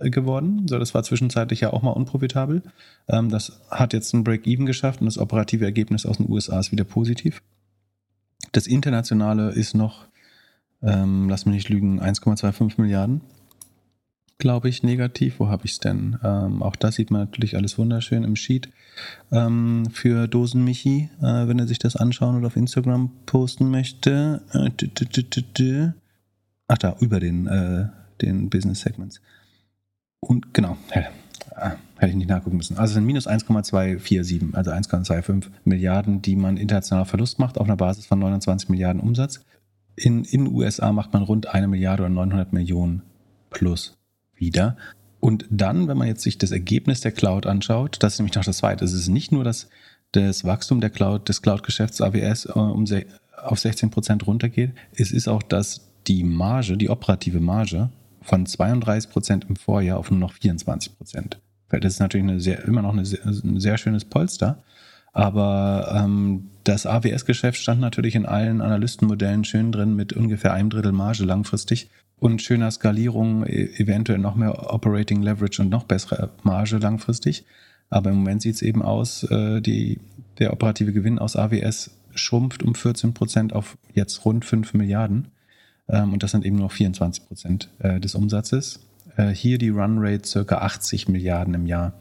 äh, geworden. So, das war zwischenzeitlich ja auch mal unprofitabel. Ähm, das hat jetzt ein Break-Even geschafft und das operative Ergebnis aus den USA ist wieder positiv. Das internationale ist noch, ähm, lass mich nicht lügen, 1,25 Milliarden glaube ich, negativ. Wo habe ich es denn? Ähm, auch das sieht man natürlich alles wunderschön im Sheet ähm, für Dosenmichi, äh, wenn er sich das anschauen oder auf Instagram posten möchte. Äh. Ach da, über den, äh, den Business Segments. Und genau, äh, hätte ich nicht nachgucken müssen. Also es sind minus 1,247, also 1,25 Milliarden, die man international Verlust macht auf einer Basis von 29 Milliarden Umsatz. In in USA macht man rund eine Milliarde oder 900 Millionen plus wieder. Und dann, wenn man jetzt sich das Ergebnis der Cloud anschaut, das ist nämlich noch das Zweite. Es ist nicht nur, dass das Wachstum der Cloud, des Cloud-Geschäfts AWS äh, um auf 16 Prozent runtergeht. Es ist auch, dass die Marge, die operative Marge von 32 Prozent im Vorjahr auf nur noch 24 Prozent fällt. Das ist natürlich sehr, immer noch sehr, ein sehr schönes Polster. Aber ähm, das AWS-Geschäft stand natürlich in allen Analystenmodellen schön drin mit ungefähr einem Drittel Marge langfristig und schöner Skalierung, e- eventuell noch mehr Operating Leverage und noch bessere Marge langfristig. Aber im Moment sieht es eben aus, äh, die, der operative Gewinn aus AWS schrumpft um 14 Prozent auf jetzt rund 5 Milliarden. Ähm, und das sind eben nur 24 Prozent äh, des Umsatzes. Äh, hier die Runrate circa 80 Milliarden im Jahr,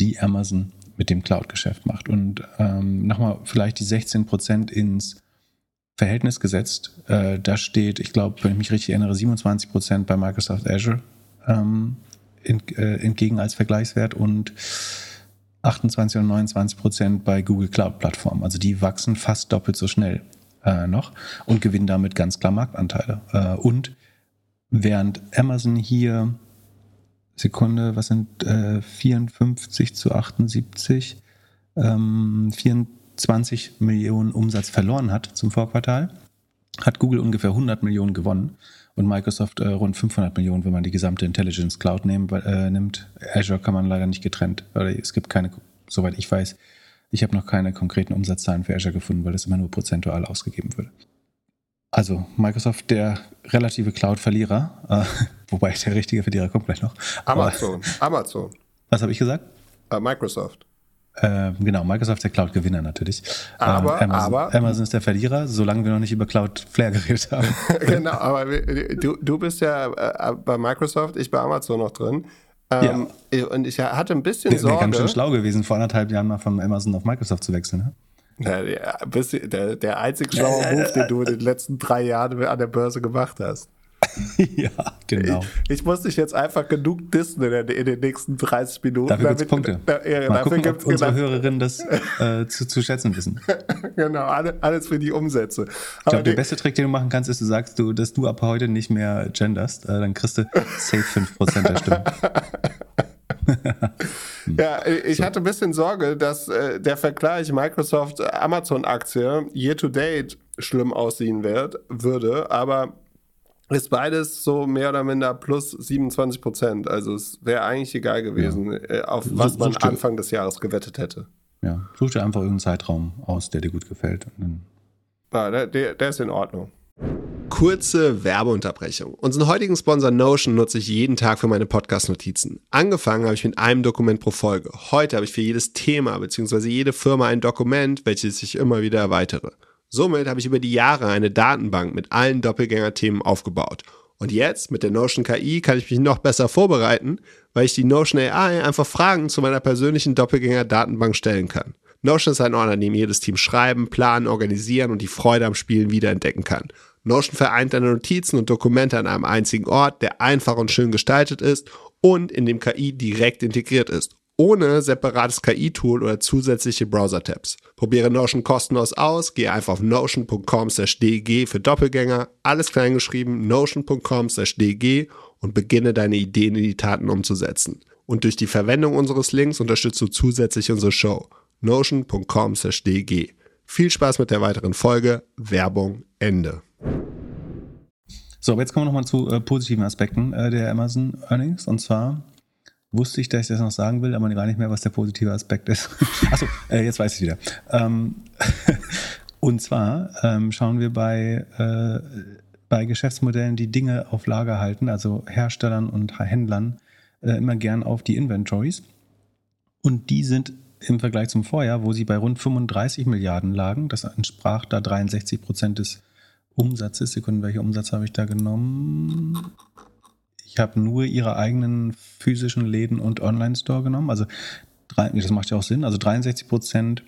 die Amazon mit dem Cloud-Geschäft macht. Und ähm, nochmal vielleicht die 16 Prozent ins Verhältnis gesetzt. Äh, da steht, ich glaube, wenn ich mich richtig erinnere, 27 Prozent bei Microsoft Azure ähm, ent, äh, entgegen als Vergleichswert und 28 und 29 Prozent bei Google Cloud Plattform. Also die wachsen fast doppelt so schnell äh, noch und gewinnen damit ganz klar Marktanteile. Äh, und während Amazon hier Sekunde, was sind äh, 54 zu 78, ähm, 24 Millionen Umsatz verloren hat zum Vorquartal, hat Google ungefähr 100 Millionen gewonnen und Microsoft äh, rund 500 Millionen, wenn man die gesamte Intelligence Cloud nehmen, äh, nimmt. Azure kann man leider nicht getrennt, weil es gibt keine, soweit ich weiß, ich habe noch keine konkreten Umsatzzahlen für Azure gefunden, weil das immer nur prozentual ausgegeben wird. Also Microsoft der relative Cloud-Verlierer, äh, wobei der richtige Verlierer kommt gleich noch. Aber, Amazon, Amazon, was habe ich gesagt? äh, Microsoft. Äh, genau, Microsoft ist der Cloud-Gewinner natürlich. Aber- ähm, Amazon, aber- Amazon ist der Verlierer, solange wir noch nicht über Cloudflare geredet haben. genau, aber wir- du, du bist ja äh, bei Microsoft, ich bei Amazon noch drin. Ähm, Und ich hatte ein bisschen Wäre Sorge. ganz schön schlau gewesen, vor anderthalb Jahren mal von Amazon auf Microsoft zu wechseln. Ne? Ja, der, der, der einzig schlaue Move, den du in den letzten drei Jahren an der Börse gemacht hast. ja, genau. Ich muss dich jetzt einfach genug dissen in, den- in den nächsten 30 Minuten. Dafür gibt's damit- Punkte. Da, ja, Mal dafür gucken, ob unsere genau, Hörerinnen das äh, zu, zu schätzen wissen. genau alle, alles für die Umsätze. Ich glaube, der beste Trick, den du machen kannst, ist, du sagst, du, dass du ab heute nicht mehr genderst. Äh, dann kriegst du safe 5% der Stimmen. Ja, ich hatte ein bisschen Sorge, dass äh, der Vergleich Microsoft-Amazon-Aktie year to date schlimm aussehen wird, würde, aber ist beides so mehr oder minder plus 27 Prozent. Also es wäre eigentlich egal gewesen, äh, auf was man such dir- Anfang des Jahres gewettet hätte. Ja, such dir einfach irgendeinen Zeitraum aus, der dir gut gefällt. Und dann Ja, der, der, der ist in Ordnung. Kurze Werbeunterbrechung. Unseren heutigen Sponsor Notion nutze ich jeden Tag für meine Podcast-Notizen. Angefangen habe ich mit einem Dokument pro Folge. Heute habe ich für jedes Thema bzw. jede Firma ein Dokument, welches ich immer wieder erweitere. Somit habe ich über die Jahre eine Datenbank mit allen Doppelgänger-Themen aufgebaut. Und jetzt mit der Notion KI kann ich mich noch besser vorbereiten, weil ich die Notion AI einfach Fragen zu meiner persönlichen Doppelgänger-Datenbank stellen kann. Notion ist ein Ort, an dem jedes Team schreiben, planen, organisieren und die Freude am Spielen wiederentdecken kann. Notion vereint deine Notizen und Dokumente an einem einzigen Ort, der einfach und schön gestaltet ist und in dem KI direkt integriert ist, ohne separates KI-Tool oder zusätzliche Browser-Tabs. Probiere Notion kostenlos aus, gehe einfach auf notion.com/dg für Doppelgänger, alles klein geschrieben, notion.com/dg und beginne deine Ideen in die Taten umzusetzen. Und durch die Verwendung unseres Links unterstützt du zusätzlich unsere Show. notion.com/dg. Viel Spaß mit der weiteren Folge. Werbung Ende. So, jetzt kommen wir nochmal zu äh, positiven Aspekten äh, der Amazon Earnings. Und zwar wusste ich, dass ich das noch sagen will, aber gar nicht mehr, was der positive Aspekt ist. Achso, äh, jetzt weiß ich wieder. Ähm, und zwar ähm, schauen wir bei, äh, bei Geschäftsmodellen, die Dinge auf Lager halten, also Herstellern und Händlern, äh, immer gern auf die Inventories. Und die sind im Vergleich zum Vorjahr, wo sie bei rund 35 Milliarden lagen, das entsprach da 63 Prozent des Umsatzes. Sekunden, welcher Umsatz habe ich da genommen? Ich habe nur ihre eigenen physischen Läden und Online-Store genommen. Also, das macht ja auch Sinn. Also 63 Prozent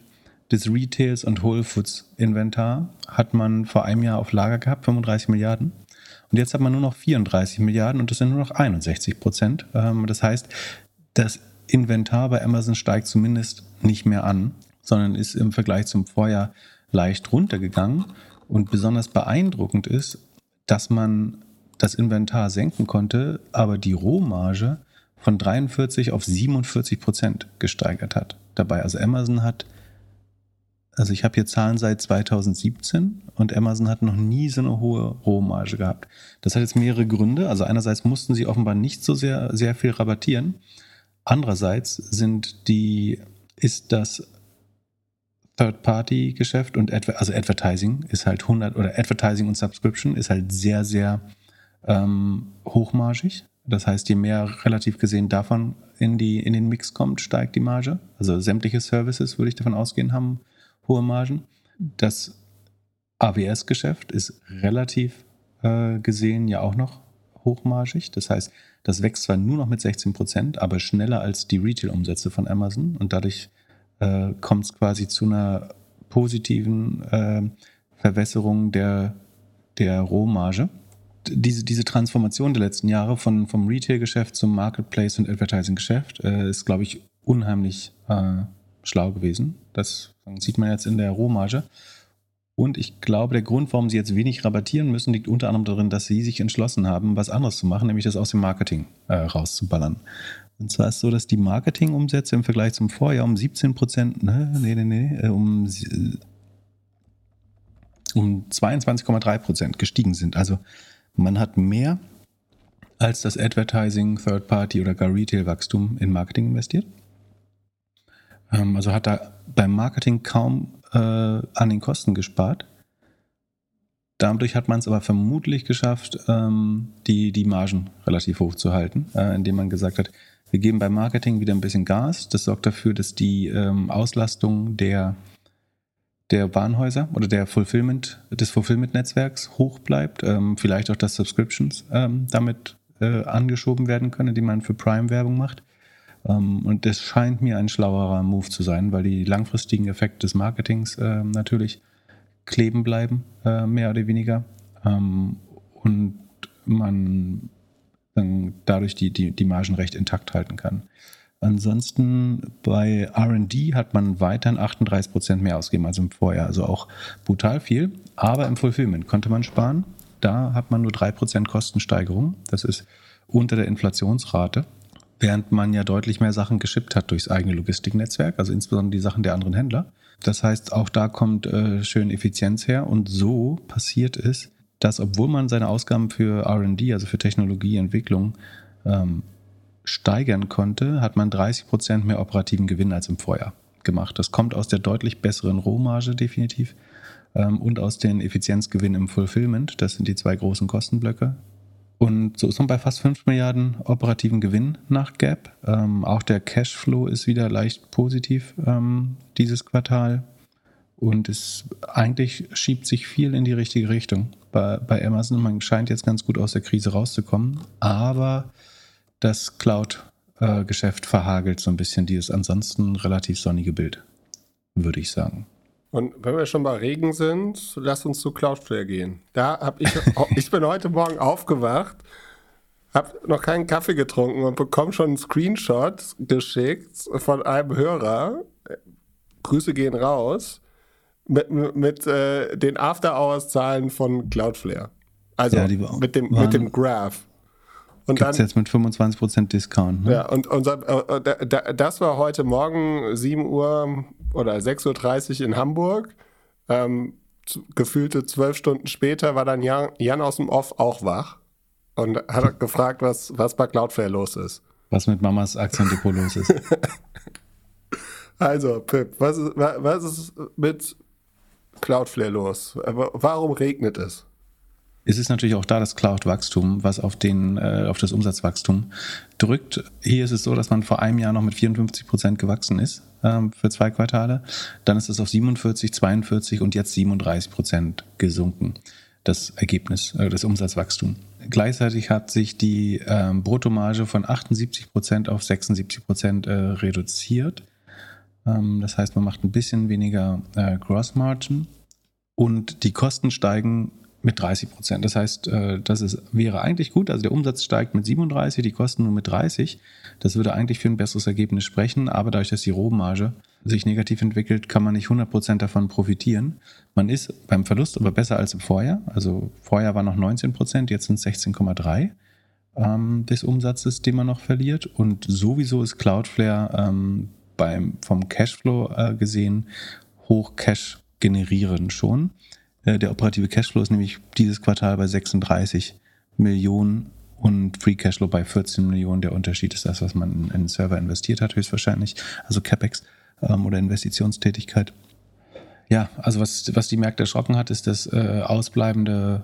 des Retails und Whole Foods Inventar hat man vor einem Jahr auf Lager gehabt, 35 Milliarden. Und jetzt hat man nur noch 34 Milliarden und das sind nur noch 61 Prozent. Ähm, Das heißt, das Inventar bei Amazon steigt zumindest nicht mehr an, sondern ist im Vergleich zum Vorjahr leicht runtergegangen. Und besonders beeindruckend ist, dass man das Inventar senken konnte, aber die Rohmarge von 43 auf 47 Prozent gesteigert hat. Dabei, also Amazon hat, also ich habe hier Zahlen seit 2017 und Amazon hat noch nie so eine hohe Rohmarge gehabt. Das hat jetzt mehrere Gründe. Also einerseits mussten sie offenbar nicht so sehr, sehr viel rabattieren. Andererseits sind die, ist das Third-Party-Geschäft und Adver also Advertising ist halt 100 oder Advertising und Subscription ist halt sehr, sehr ähm, hochmargig. Das heißt, je mehr relativ gesehen davon in, die, in den Mix kommt, steigt die Marge. Also sämtliche Services, würde ich davon ausgehen, haben hohe Margen. Das AWS-Geschäft ist relativ äh, gesehen ja auch noch hochmargig. Das heißt, das wächst zwar nur noch mit 16 Prozent, aber schneller als die Retail-Umsätze von Amazon und dadurch äh, kommt es quasi zu einer positiven äh, Verwässerung der, der Rohmarge. Diese, diese Transformation der letzten Jahre von, vom Retail-Geschäft zum Marketplace- und Advertising-Geschäft äh, ist, glaube ich, unheimlich äh, schlau gewesen. Das sieht man jetzt in der Rohmarge. Und ich glaube, der Grund, warum sie jetzt wenig rabattieren müssen, liegt unter anderem darin, dass sie sich entschlossen haben, was anderes zu machen, nämlich das aus dem Marketing äh, rauszuballern. Und zwar ist es so, dass die Marketingumsätze im Vergleich zum Vorjahr um 17 Prozent, ne, nee, nee, nee, äh, um, sie- um 22,3 Prozent gestiegen sind. Also man hat mehr als das Advertising, Third-Party oder gar Retail-Wachstum in Marketing investiert. Ähm, also hat da beim Marketing kaum äh, an den Kosten gespart. Dadurch hat man es aber vermutlich geschafft, ähm, die, die Margen relativ hoch zu halten, äh, indem man gesagt hat, wir geben beim Marketing wieder ein bisschen Gas. Das sorgt dafür, dass die ähm, Auslastung der, der Warenhäuser oder der Fulfillment, des Fulfillment-Netzwerks hoch bleibt. Ähm, vielleicht auch, dass Subscriptions ähm, damit äh, angeschoben werden können, indem man für Prime Werbung macht. Ähm, und das scheint mir ein schlauerer Move zu sein, weil die langfristigen Effekte des Marketings äh, natürlich kleben bleiben, äh, mehr oder weniger. Ähm, und man dann dadurch die, die, die Margen recht intakt halten kann. Ansonsten bei RD hat man weiterhin 38 Prozent mehr ausgegeben als im Vorjahr, also auch brutal viel. Aber im Fulfillment konnte man sparen. Da hat man nur 3% Kostensteigerung. Das ist unter der Inflationsrate, während man ja deutlich mehr Sachen geschippt hat durchs eigene Logistiknetzwerk, also insbesondere die Sachen der anderen Händler. Das heißt, auch da kommt äh, schön Effizienz her und so passiert es, dass obwohl man seine Ausgaben für RD, also für Technologieentwicklung, ähm, steigern konnte, hat man 30% mehr operativen Gewinn als im Vorjahr gemacht. Das kommt aus der deutlich besseren Rohmarge definitiv ähm, und aus den Effizienzgewinnen im Fulfillment. Das sind die zwei großen Kostenblöcke. Und so ist man bei fast 5 Milliarden operativen Gewinn nach Gap. Ähm, auch der Cashflow ist wieder leicht positiv ähm, dieses Quartal. Und es eigentlich schiebt sich viel in die richtige Richtung bei, bei Amazon. Man scheint jetzt ganz gut aus der Krise rauszukommen. Aber das Cloud-Geschäft verhagelt so ein bisschen dieses ansonsten relativ sonnige Bild, würde ich sagen. Und wenn wir schon bei Regen sind, lass uns zu Cloudflare gehen. Da habe ich, ich bin heute Morgen aufgewacht, habe noch keinen Kaffee getrunken und bekomme schon einen Screenshot geschickt von einem Hörer. Grüße gehen raus mit, mit äh, den After-Hours-Zahlen von Cloudflare. Also Ja, mit, dem, waren- mit dem Graph. Und Gibt es jetzt mit 25% Discount. Ne? ja, und unser, äh, da- das war heute Morgen 7 Uhr oder 6.30 Uhr in Hamburg. Ähm, gefühlte zwölf Stunden später war dann Jan, Jan aus dem Off auch wach und hat gefragt, was, was bei Cloudflare los ist. Was mit Mamas Aktiendepot los ist. Also, Pip, was ist, wa- was ist mit Cloudflare los? Aber Warum regnet es? Es ist natürlich auch da das Cloud-Wachstum, was auf, den, äh, auf das Umsatzwachstum drückt. Hier ist es so, dass man vor einem Jahr noch mit 54 Prozent gewachsen ist ähm, für zwei Quartale. Dann ist es auf 47, 42 und jetzt 37 Prozent gesunken, das Ergebnis, äh, das Umsatzwachstum. Gleichzeitig hat sich die ähm, Bruttomarge von 78 Prozent auf 76 Prozent äh, reduziert. Ähm, das heißt, man macht ein bisschen weniger äh, Gross Margin und die Kosten steigen mit 30 Prozent. Das heißt, äh, das ist, wäre eigentlich gut. Also der Umsatz steigt mit 37, die Kosten nur mit 30. Das würde eigentlich für ein besseres Ergebnis sprechen, aber dadurch, dass die Rohmarge sich negativ entwickelt, kann man nicht 100 Prozent davon profitieren. Man ist beim Verlust aber besser als im Vorjahr. Also Vorjahr war noch 19 Prozent, jetzt sind es 16,3 ähm, des Umsatzes, den man noch verliert. Und sowieso ist Cloudflare ähm, beim, vom Cashflow äh, gesehen hoch Cash generierend schon. Der operative Cashflow ist nämlich dieses Quartal bei 36 Millionen und Free Cashflow bei 14 Millionen. Der Unterschied ist das, was man in einen Server investiert hat, höchstwahrscheinlich. Also CapEx ähm, oder Investitionstätigkeit. Ja, also was, was die Märkte erschrocken hat, ist das äh, ausbleibende,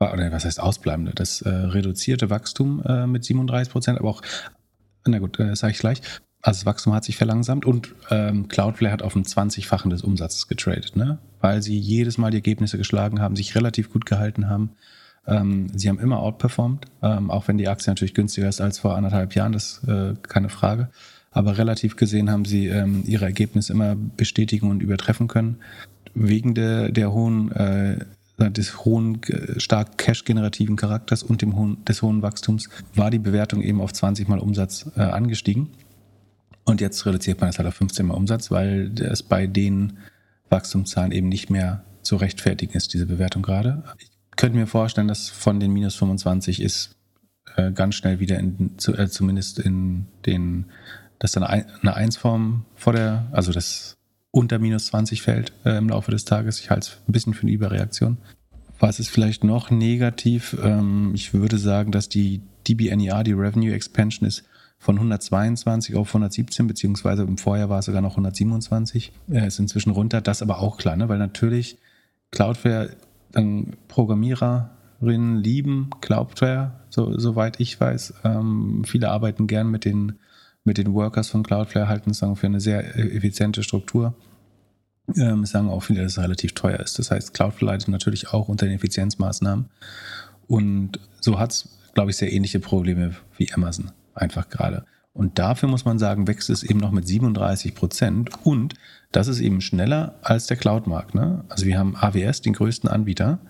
oder was heißt ausbleibende, das äh, reduzierte Wachstum äh, mit 37 Prozent, aber auch, na gut, äh, sage ich gleich. Also das Wachstum hat sich verlangsamt und ähm, Cloudflare hat auf ein 20-fachen des Umsatzes getradet, ne? weil sie jedes Mal die Ergebnisse geschlagen haben, sich relativ gut gehalten haben. Ähm, sie haben immer outperformed, ähm, auch wenn die Aktie natürlich günstiger ist als vor anderthalb Jahren, das ist äh, keine Frage. Aber relativ gesehen haben sie ähm, ihre Ergebnisse immer bestätigen und übertreffen können. Wegen der, der hohen, äh, des hohen, äh, stark cash-generativen Charakters und dem hohen, des hohen Wachstums war die Bewertung eben auf 20 mal Umsatz äh, angestiegen. Und jetzt reduziert man es halt auf 15 mal Umsatz, weil es bei den Wachstumszahlen eben nicht mehr zu rechtfertigen ist, diese Bewertung gerade. Ich könnte mir vorstellen, dass von den minus 25 ist äh, ganz schnell wieder in, zu, äh, zumindest in den, dass dann ein, eine 1-Form vor der, also das unter minus 20 fällt äh, im Laufe des Tages. Ich halte es ein bisschen für eine Überreaktion. Was ist vielleicht noch negativ? Ähm, ich würde sagen, dass die DBNER, die Revenue Expansion, ist von 122 auf 117, beziehungsweise im Vorjahr war es sogar noch 127. Äh, ist inzwischen runter. Das aber auch klar, ne? weil natürlich Cloudflare, dann Programmiererinnen lieben Cloudflare, so, soweit ich weiß. Ähm, viele arbeiten gern mit den, mit den Workers von Cloudflare, halten es für eine sehr äh, effiziente Struktur. Ähm, sagen auch viele, dass es relativ teuer ist. Das heißt, Cloudflare leidet natürlich auch unter den Effizienzmaßnahmen. Und so hat es, glaube ich, sehr ähnliche Probleme wie Amazon einfach gerade. Und dafür muss man sagen, wächst es eben noch mit 37 Prozent und das ist eben schneller als der Cloud-Markt. Ne? Also wir haben AWS, den größten Anbieter,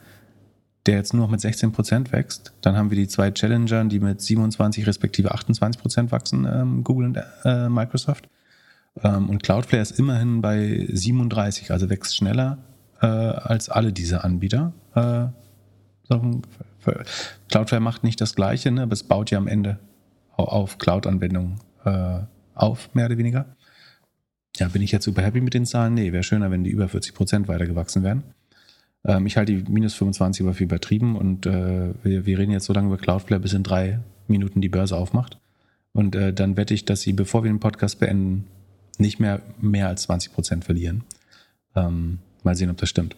der jetzt nur noch mit 16 Prozent wächst. Dann haben wir die zwei Challenger, die mit 27 respektive 28 Prozent wachsen, ähm, Google und äh, Microsoft. Ähm, und Cloudflare ist immerhin bei 37, also wächst schneller äh, als alle diese Anbieter. Äh. Cloudflare macht nicht das Gleiche, ne, aber es baut ja am Ende auf Cloud-Anwendungen äh, auf, mehr oder weniger. Ja, bin ich jetzt super happy mit den Zahlen? Nee, wäre schöner, wenn die über 40 Prozent weiter gewachsen wären. Ähm, ich halte die minus 25 aber für übertrieben und äh, wir, wir reden jetzt so lange über Cloudflare, bis in drei Minuten die Börse aufmacht. Und äh, dann wette ich, dass sie, bevor wir den Podcast beenden, nicht mehr mehr als 20 Prozent verlieren. Ähm, mal sehen, ob das stimmt.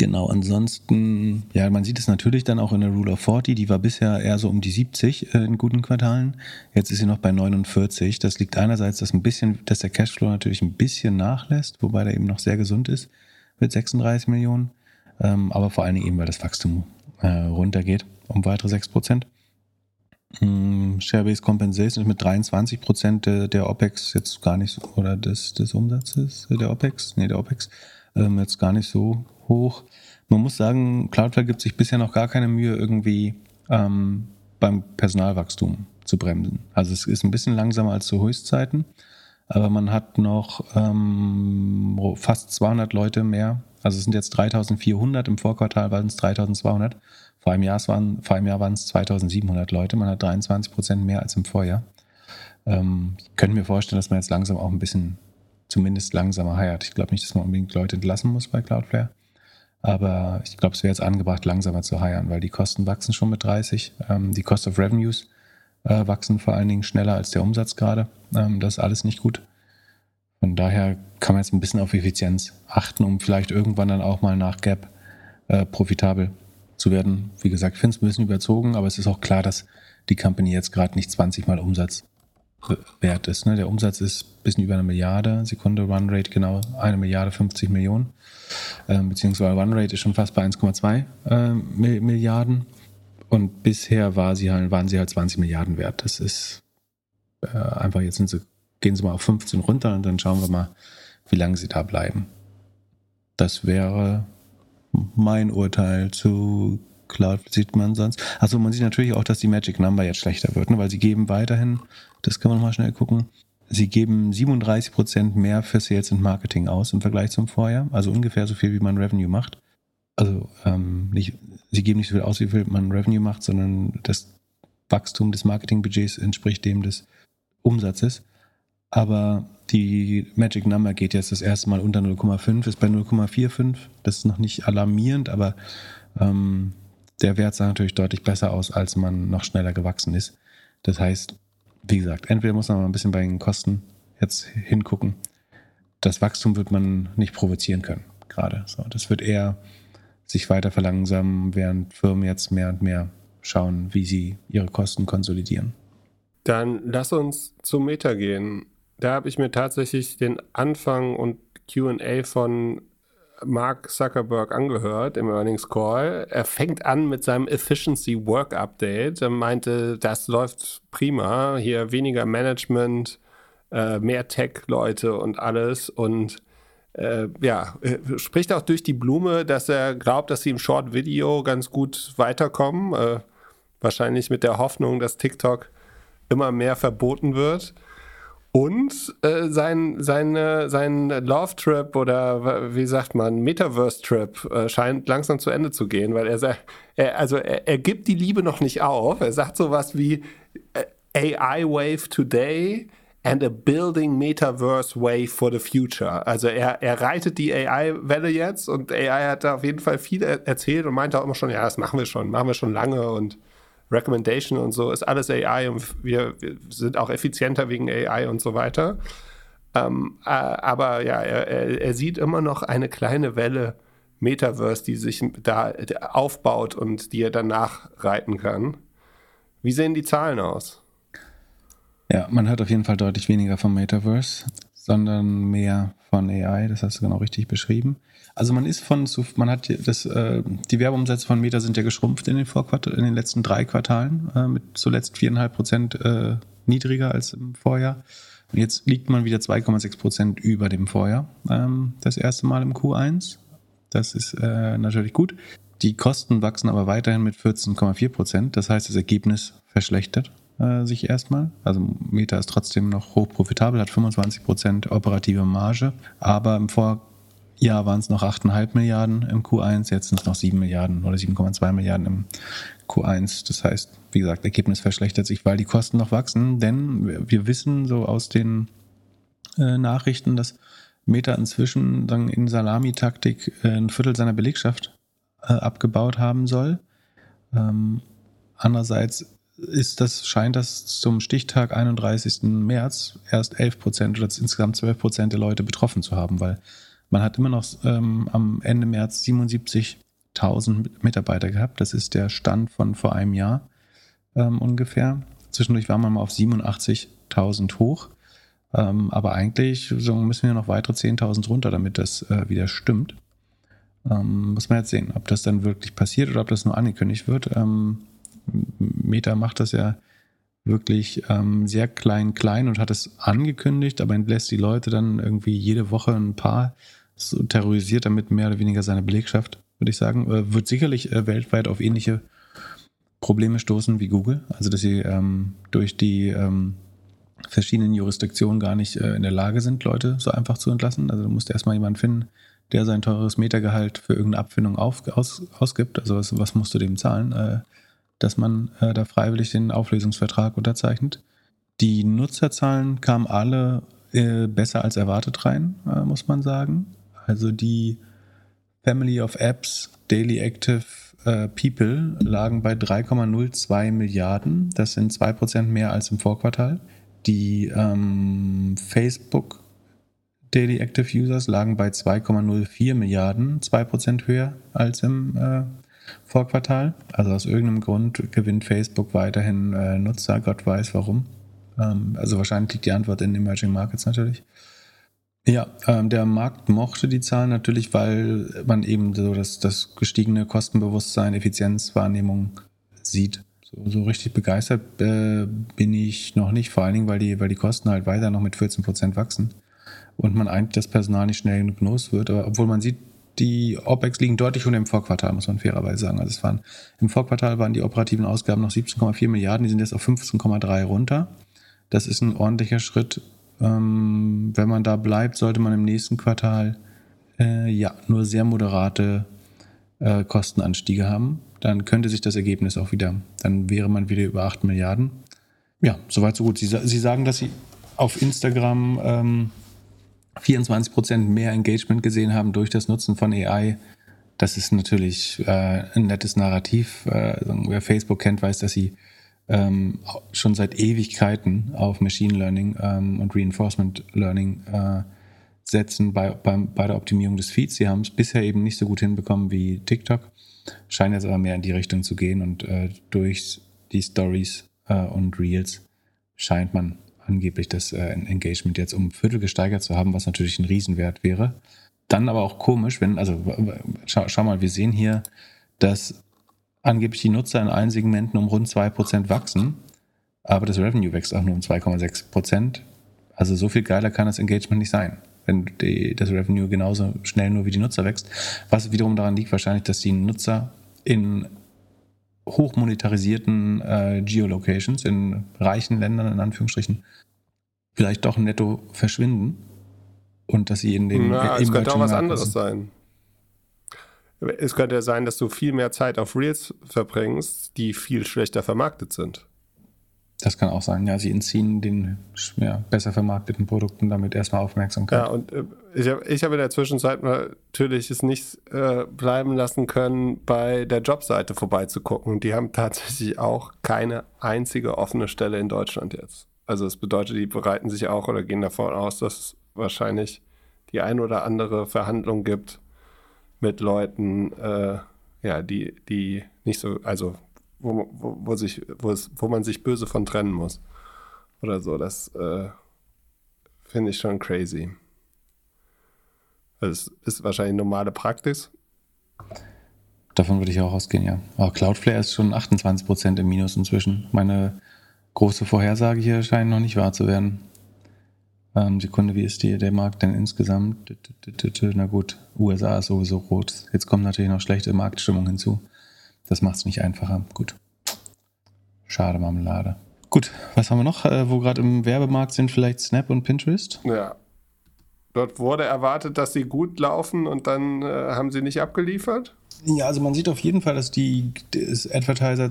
Genau, ansonsten, ja, man sieht es natürlich dann auch in der Rule of 40, die war bisher eher so um die 70 äh, in guten Quartalen. Jetzt ist sie noch bei 49. Das liegt einerseits, dass ein bisschen, dass der Cashflow natürlich ein bisschen nachlässt, wobei der eben noch sehr gesund ist mit 36 Millionen. Ähm, aber vor allen Dingen eben, weil das Wachstum äh, runtergeht um weitere 6 Prozent. Hm, Share-Based Compensation ist mit 23 Prozent der, OPEX jetzt gar nicht oder des, des Umsatzes der OPEX, nee, der OPEX jetzt gar nicht so hoch. Man muss sagen, Cloudflare gibt sich bisher noch gar keine Mühe, irgendwie ähm, beim Personalwachstum zu bremsen. Also es ist ein bisschen langsamer als zu Höchstzeiten, aber man hat noch ähm, fast 200 Leute mehr. Also es sind jetzt 3400, im Vorquartal waren es 3200. Vor einem, Jahr waren, vor einem Jahr waren es 2700 Leute. Man hat 23 Prozent mehr als im Vorjahr. Ähm, ich könnte mir vorstellen, dass man jetzt langsam auch ein bisschen, zumindest langsamer heiert. Ich glaube nicht, dass man unbedingt Leute entlassen muss bei Cloudflare. Aber ich glaube, es wäre jetzt angebracht, langsamer zu heiern, weil die Kosten wachsen schon mit 30. Ähm, die Cost of Revenues äh, wachsen vor allen Dingen schneller als der Umsatz gerade. Ähm, das ist alles nicht gut. Von daher kann man jetzt ein bisschen auf Effizienz achten, um vielleicht irgendwann dann auch mal nach Gap äh, profitabel zu werden. Wie gesagt, ich finde es ein bisschen überzogen, aber es ist auch klar, dass die Company jetzt gerade nicht 20 mal Umsatz wert ist. Ne? Der Umsatz ist ein bisschen über eine Milliarde, Sekunde Runrate genau eine Milliarde 50 Millionen, ähm, beziehungsweise Runrate ist schon fast bei 1,2 äh, Milliarden und bisher war sie halt, waren sie halt 20 Milliarden wert. Das ist äh, einfach, jetzt sie, gehen sie mal auf 15 runter und dann schauen wir mal, wie lange sie da bleiben. Das wäre mein Urteil zu Cloud sieht man sonst. Also man sieht natürlich auch, dass die Magic Number jetzt schlechter wird, ne? weil sie geben weiterhin, das kann man mal schnell gucken, sie geben 37 Prozent mehr für Sales und Marketing aus im Vergleich zum Vorjahr, also ungefähr so viel, wie man Revenue macht. Also ähm, nicht, sie geben nicht so viel aus, wie viel man Revenue macht, sondern das Wachstum des Marketingbudgets entspricht dem des Umsatzes. Aber die Magic Number geht jetzt das erste Mal unter 0,5, ist bei 0,45. Das ist noch nicht alarmierend, aber ähm, der Wert sah natürlich deutlich besser aus, als man noch schneller gewachsen ist. Das heißt, wie gesagt, entweder muss man mal ein bisschen bei den Kosten jetzt hingucken. Das Wachstum wird man nicht provozieren können, gerade. So, das wird eher sich weiter verlangsamen, während Firmen jetzt mehr und mehr schauen, wie sie ihre Kosten konsolidieren. Dann lass uns zum Meta gehen. Da habe ich mir tatsächlich den Anfang und QA von Mark Zuckerberg angehört im Earnings Call. Er fängt an mit seinem Efficiency Work Update. Er meinte, das läuft prima. Hier weniger Management, äh, mehr Tech-Leute und alles. Und äh, ja, spricht auch durch die Blume, dass er glaubt, dass sie im Short Video ganz gut weiterkommen. Äh, wahrscheinlich mit der Hoffnung, dass TikTok immer mehr verboten wird. Und äh, sein, seine, sein Love Trip oder wie sagt man, Metaverse Trip äh, scheint langsam zu Ende zu gehen, weil er sagt, er, also er, er gibt die Liebe noch nicht auf. Er sagt sowas wie äh, AI Wave Today and a Building Metaverse Wave for the Future. Also er, er reitet die AI-Welle jetzt und AI hat da auf jeden Fall viel erzählt und meinte auch immer schon, ja, das machen wir schon, machen wir schon lange und Recommendation und so ist alles AI und wir, wir sind auch effizienter wegen AI und so weiter. Ähm, äh, aber ja, er, er, sieht immer noch eine kleine Welle Metaverse, die sich da aufbaut und die er danach reiten kann. Wie sehen die Zahlen aus? Ja, man hört auf jeden Fall deutlich weniger vom Metaverse, sondern mehr von AI, das hast du genau richtig beschrieben. Also man ist von, man hat das, äh, die Werbeumsätze von Meta sind ja geschrumpft in den, Vorquartal, in den letzten drei Quartalen, äh, mit zuletzt viereinhalb Prozent äh, niedriger als im Vorjahr. Und jetzt liegt man wieder 2,6 Prozent über dem Vorjahr, ähm, das erste Mal im Q1. Das ist äh, natürlich gut. Die Kosten wachsen aber weiterhin mit 14,4 Prozent. Das heißt, das Ergebnis verschlechtert sich erstmal. Also Meta ist trotzdem noch hoch profitabel, hat 25 Prozent operative Marge, aber im Vor Jahr waren es noch 8,5 Milliarden im Q1, jetzt sind es noch 7 Milliarden oder 7,2 Milliarden im Q1. Das heißt, wie gesagt, Ergebnis verschlechtert sich, weil die Kosten noch wachsen, denn wir wissen so aus den äh, Nachrichten, dass Meta inzwischen dann in Salamitaktik äh, ein Viertel seiner Belegschaft äh, abgebaut haben soll. Ähm, andererseits ist das, scheint das zum Stichtag 31. März erst 11 Prozent oder insgesamt 12 Prozent der Leute betroffen zu haben, weil man hat immer noch ähm, am Ende März 77.000 Mitarbeiter gehabt. Das ist der Stand von vor einem Jahr ähm, ungefähr. Zwischendurch war man mal auf 87.000 hoch. Ähm, aber eigentlich so müssen wir noch weitere 10.000 runter, damit das äh, wieder stimmt. Ähm, muss man jetzt sehen, ob das dann wirklich passiert oder ob das nur angekündigt wird. Ähm, Meta macht das ja wirklich ähm, sehr klein, klein und hat es angekündigt, aber entlässt die Leute dann irgendwie jede Woche ein paar so terrorisiert damit mehr oder weniger seine Belegschaft, würde ich sagen. Äh, wird sicherlich äh, weltweit auf ähnliche Probleme stoßen wie Google. Also, dass sie ähm, durch die ähm, verschiedenen Jurisdiktionen gar nicht äh, in der Lage sind, Leute so einfach zu entlassen. Also, du musst erstmal jemanden finden, der sein teures Metergehalt für irgendeine Abfindung auf, aus, ausgibt. Also, was, was musst du dem zahlen? Äh, dass man da freiwillig den Auflösungsvertrag unterzeichnet. Die Nutzerzahlen kamen alle besser als erwartet rein, muss man sagen. Also die Family of Apps Daily Active äh, People lagen bei 3,02 Milliarden. Das sind 2% mehr als im Vorquartal. Die ähm, Facebook Daily Active Users lagen bei 2,04 Milliarden, 2% höher als im äh, Vorquartal. Also aus irgendeinem Grund gewinnt Facebook weiterhin äh, Nutzer, Gott weiß warum. Ähm, also wahrscheinlich liegt die Antwort in Emerging Markets natürlich. Ja, ähm, der Markt mochte die Zahlen natürlich, weil man eben so das, das gestiegene Kostenbewusstsein, Effizienzwahrnehmung sieht. So, so richtig begeistert äh, bin ich noch nicht, vor allen Dingen, weil die, weil die Kosten halt weiter noch mit 14 Prozent wachsen und man eigentlich das Personal nicht schnell genug los wird. Aber obwohl man sieht, die OPEX liegen deutlich unter dem Vorquartal, muss man fairerweise sagen. Also es waren, im Vorquartal waren die operativen Ausgaben noch 17,4 Milliarden, die sind jetzt auf 15,3 runter. Das ist ein ordentlicher Schritt. Ähm, wenn man da bleibt, sollte man im nächsten Quartal äh, ja nur sehr moderate äh, Kostenanstiege haben. Dann könnte sich das Ergebnis auch wieder, dann wäre man wieder über 8 Milliarden. Ja, soweit so gut. Sie, Sie sagen, dass Sie auf Instagram ähm, 24 Prozent mehr Engagement gesehen haben durch das Nutzen von AI. Das ist natürlich äh, ein nettes Narrativ. Äh, wer Facebook kennt, weiß, dass sie ähm, schon seit Ewigkeiten auf Machine Learning ähm, und Reinforcement Learning äh, setzen bei, bei, bei der Optimierung des Feeds. Sie haben es bisher eben nicht so gut hinbekommen wie TikTok, scheint jetzt aber mehr in die Richtung zu gehen und äh, durch die Stories äh, und Reels scheint man angeblich das äh, Engagement jetzt um ein Viertel gesteigert zu haben, was natürlich ein Riesenwert wäre. Dann aber auch komisch, wenn, also schau, schau mal, wir sehen hier, dass angeblich die Nutzer in allen Segmenten um rund 2% wachsen, aber das Revenue wächst auch nur um 2,6%. Also so viel geiler kann das Engagement nicht sein, wenn die, das Revenue genauso schnell nur wie die Nutzer wächst. Was wiederum daran liegt, wahrscheinlich, dass die Nutzer in hochmonetarisierten äh, Geolocations in reichen Ländern in Anführungsstrichen vielleicht doch netto verschwinden und dass sie in den Na, es könnte auch was anderes sein. Es könnte ja sein, dass du viel mehr Zeit auf Reels verbringst, die viel schlechter vermarktet sind. Das kann auch sein, ja. Sie entziehen den ja, besser vermarkteten Produkten damit erstmal Aufmerksamkeit. Ja, und äh, ich habe ich hab in der Zwischenzeit natürlich es nicht äh, bleiben lassen können, bei der Jobseite vorbeizugucken. Die haben tatsächlich auch keine einzige offene Stelle in Deutschland jetzt. Also es bedeutet, die bereiten sich auch oder gehen davon aus, dass es wahrscheinlich die ein oder andere Verhandlung gibt mit Leuten, äh, ja, die, die nicht so, also wo, wo, wo, sich, wo, es, wo man sich böse von trennen muss. Oder so. Das äh, finde ich schon crazy. Das ist wahrscheinlich normale Praxis. Davon würde ich auch ausgehen, ja. Aber Cloudflare ist schon 28% im Minus inzwischen. Meine große Vorhersage hier scheint noch nicht wahr zu werden. Ähm, Sekunde, wie ist die, der Markt denn insgesamt? Na gut, USA ist sowieso rot. Jetzt kommt natürlich noch schlechte Marktstimmung hinzu. Das macht es nicht einfacher. Gut. Schade Marmelade. Gut, was haben wir noch, äh, wo gerade im Werbemarkt sind? Vielleicht Snap und Pinterest? Ja. Dort wurde erwartet, dass sie gut laufen und dann äh, haben sie nicht abgeliefert? Ja, also man sieht auf jeden Fall, dass die das Advertiser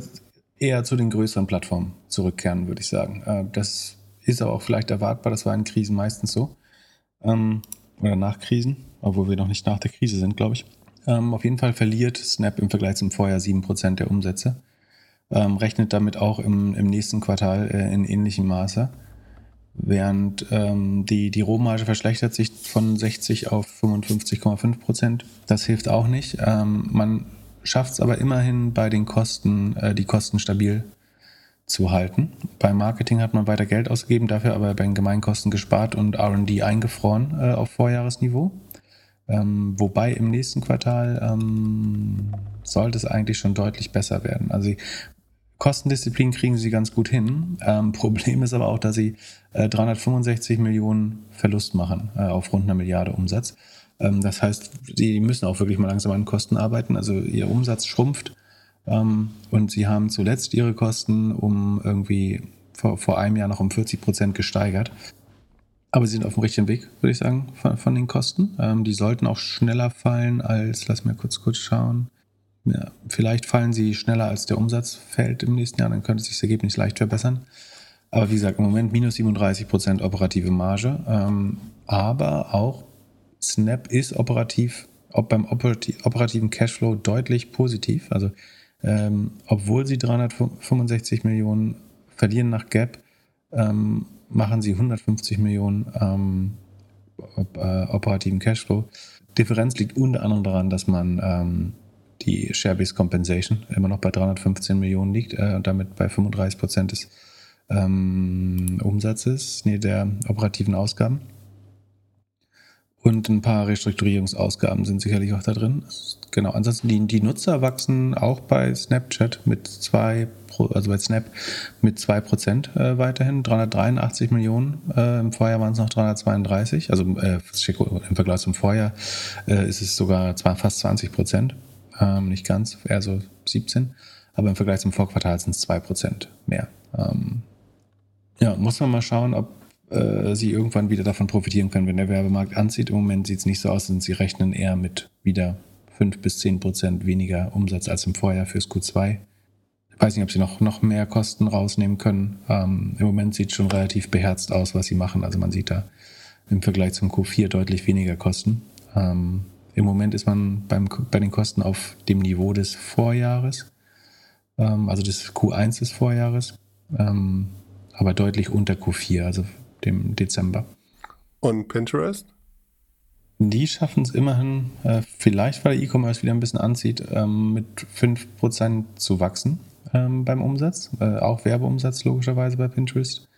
eher zu den größeren Plattformen zurückkehren, würde ich sagen. Äh, das ist aber auch vielleicht erwartbar, das war in Krisen meistens so. Ähm, oder nach Krisen, obwohl wir noch nicht nach der Krise sind, glaube ich. Ähm, auf jeden Fall verliert Snap im Vergleich zum Vorjahr 7% der Umsätze. Ähm, rechnet damit auch im, im nächsten Quartal äh, in ähnlichem Maße. Während ähm, die, die Rohmarge verschlechtert sich von 60 auf 55,5 Prozent. Das hilft auch nicht. Ähm, man schafft es aber immerhin bei den Kosten, äh, die Kosten stabil zu halten. Beim Marketing hat man weiter Geld ausgegeben, dafür aber bei den Gemeinkosten gespart und RD eingefroren äh, auf Vorjahresniveau. Ähm, wobei im nächsten Quartal ähm, sollte es eigentlich schon deutlich besser werden. Also Kostendisziplin kriegen sie ganz gut hin. Ähm, Problem ist aber auch, dass sie äh, 365 Millionen Verlust machen äh, auf rund einer Milliarde Umsatz. Ähm, das heißt, sie müssen auch wirklich mal langsam an Kosten arbeiten. Also ihr Umsatz schrumpft und sie haben zuletzt ihre Kosten um irgendwie vor, vor einem Jahr noch um 40 Prozent gesteigert. Aber sie sind auf dem richtigen Weg, würde ich sagen, von, von den Kosten. Ähm, die sollten auch schneller fallen als, lass mir kurz kurz schauen. Ja, vielleicht fallen sie schneller als der Umsatz fällt im nächsten Jahr, dann könnte sich das Ergebnis leicht verbessern. Aber wie gesagt, im Moment minus 37 Prozent operative Marge. Ähm, aber auch Snap ist operativ, ob beim operativen Cashflow deutlich positiv. Also ähm, obwohl sie 365 Millionen verlieren nach Gap, ähm, machen sie 150 Millionen ähm, op, äh, operativen Cashflow. Differenz liegt unter anderem daran, dass man ähm, die Share-Based Compensation immer noch bei 315 Millionen liegt äh, und damit bei 35 Prozent des ähm, Umsatzes, nee, der operativen Ausgaben. Und ein paar Restrukturierungsausgaben sind sicherlich auch da drin. Genau, ansonsten die, die Nutzer wachsen auch bei Snapchat mit zwei, also bei Snap mit 2% äh, weiterhin, 383 Millionen. Äh, Im Vorjahr waren es noch 332, also äh, im Vergleich zum Vorjahr äh, ist es sogar zwar fast 20 Prozent, ähm, nicht ganz, eher so 17, aber im Vergleich zum Vorquartal sind es 2% mehr. Ähm, ja, muss man mal schauen, ob äh, sie irgendwann wieder davon profitieren können, wenn der Werbemarkt anzieht. Im Moment sieht es nicht so aus, denn sie rechnen eher mit wieder 5 bis 10 Prozent weniger Umsatz als im Vorjahr fürs Q2. Ich weiß nicht, ob sie noch, noch mehr Kosten rausnehmen können. Ähm, Im Moment sieht es schon relativ beherzt aus, was sie machen. Also man sieht da im Vergleich zum Q4 deutlich weniger Kosten. Ähm, Im Moment ist man beim, bei den Kosten auf dem Niveau des Vorjahres, ähm, also des Q1 des Vorjahres, ähm, aber deutlich unter Q4. Also dem Dezember. Und Pinterest? Die schaffen es immerhin, äh, vielleicht weil der E-Commerce wieder ein bisschen anzieht, ähm, mit 5% zu wachsen ähm, beim Umsatz. Äh, auch Werbeumsatz logischerweise bei Pinterest.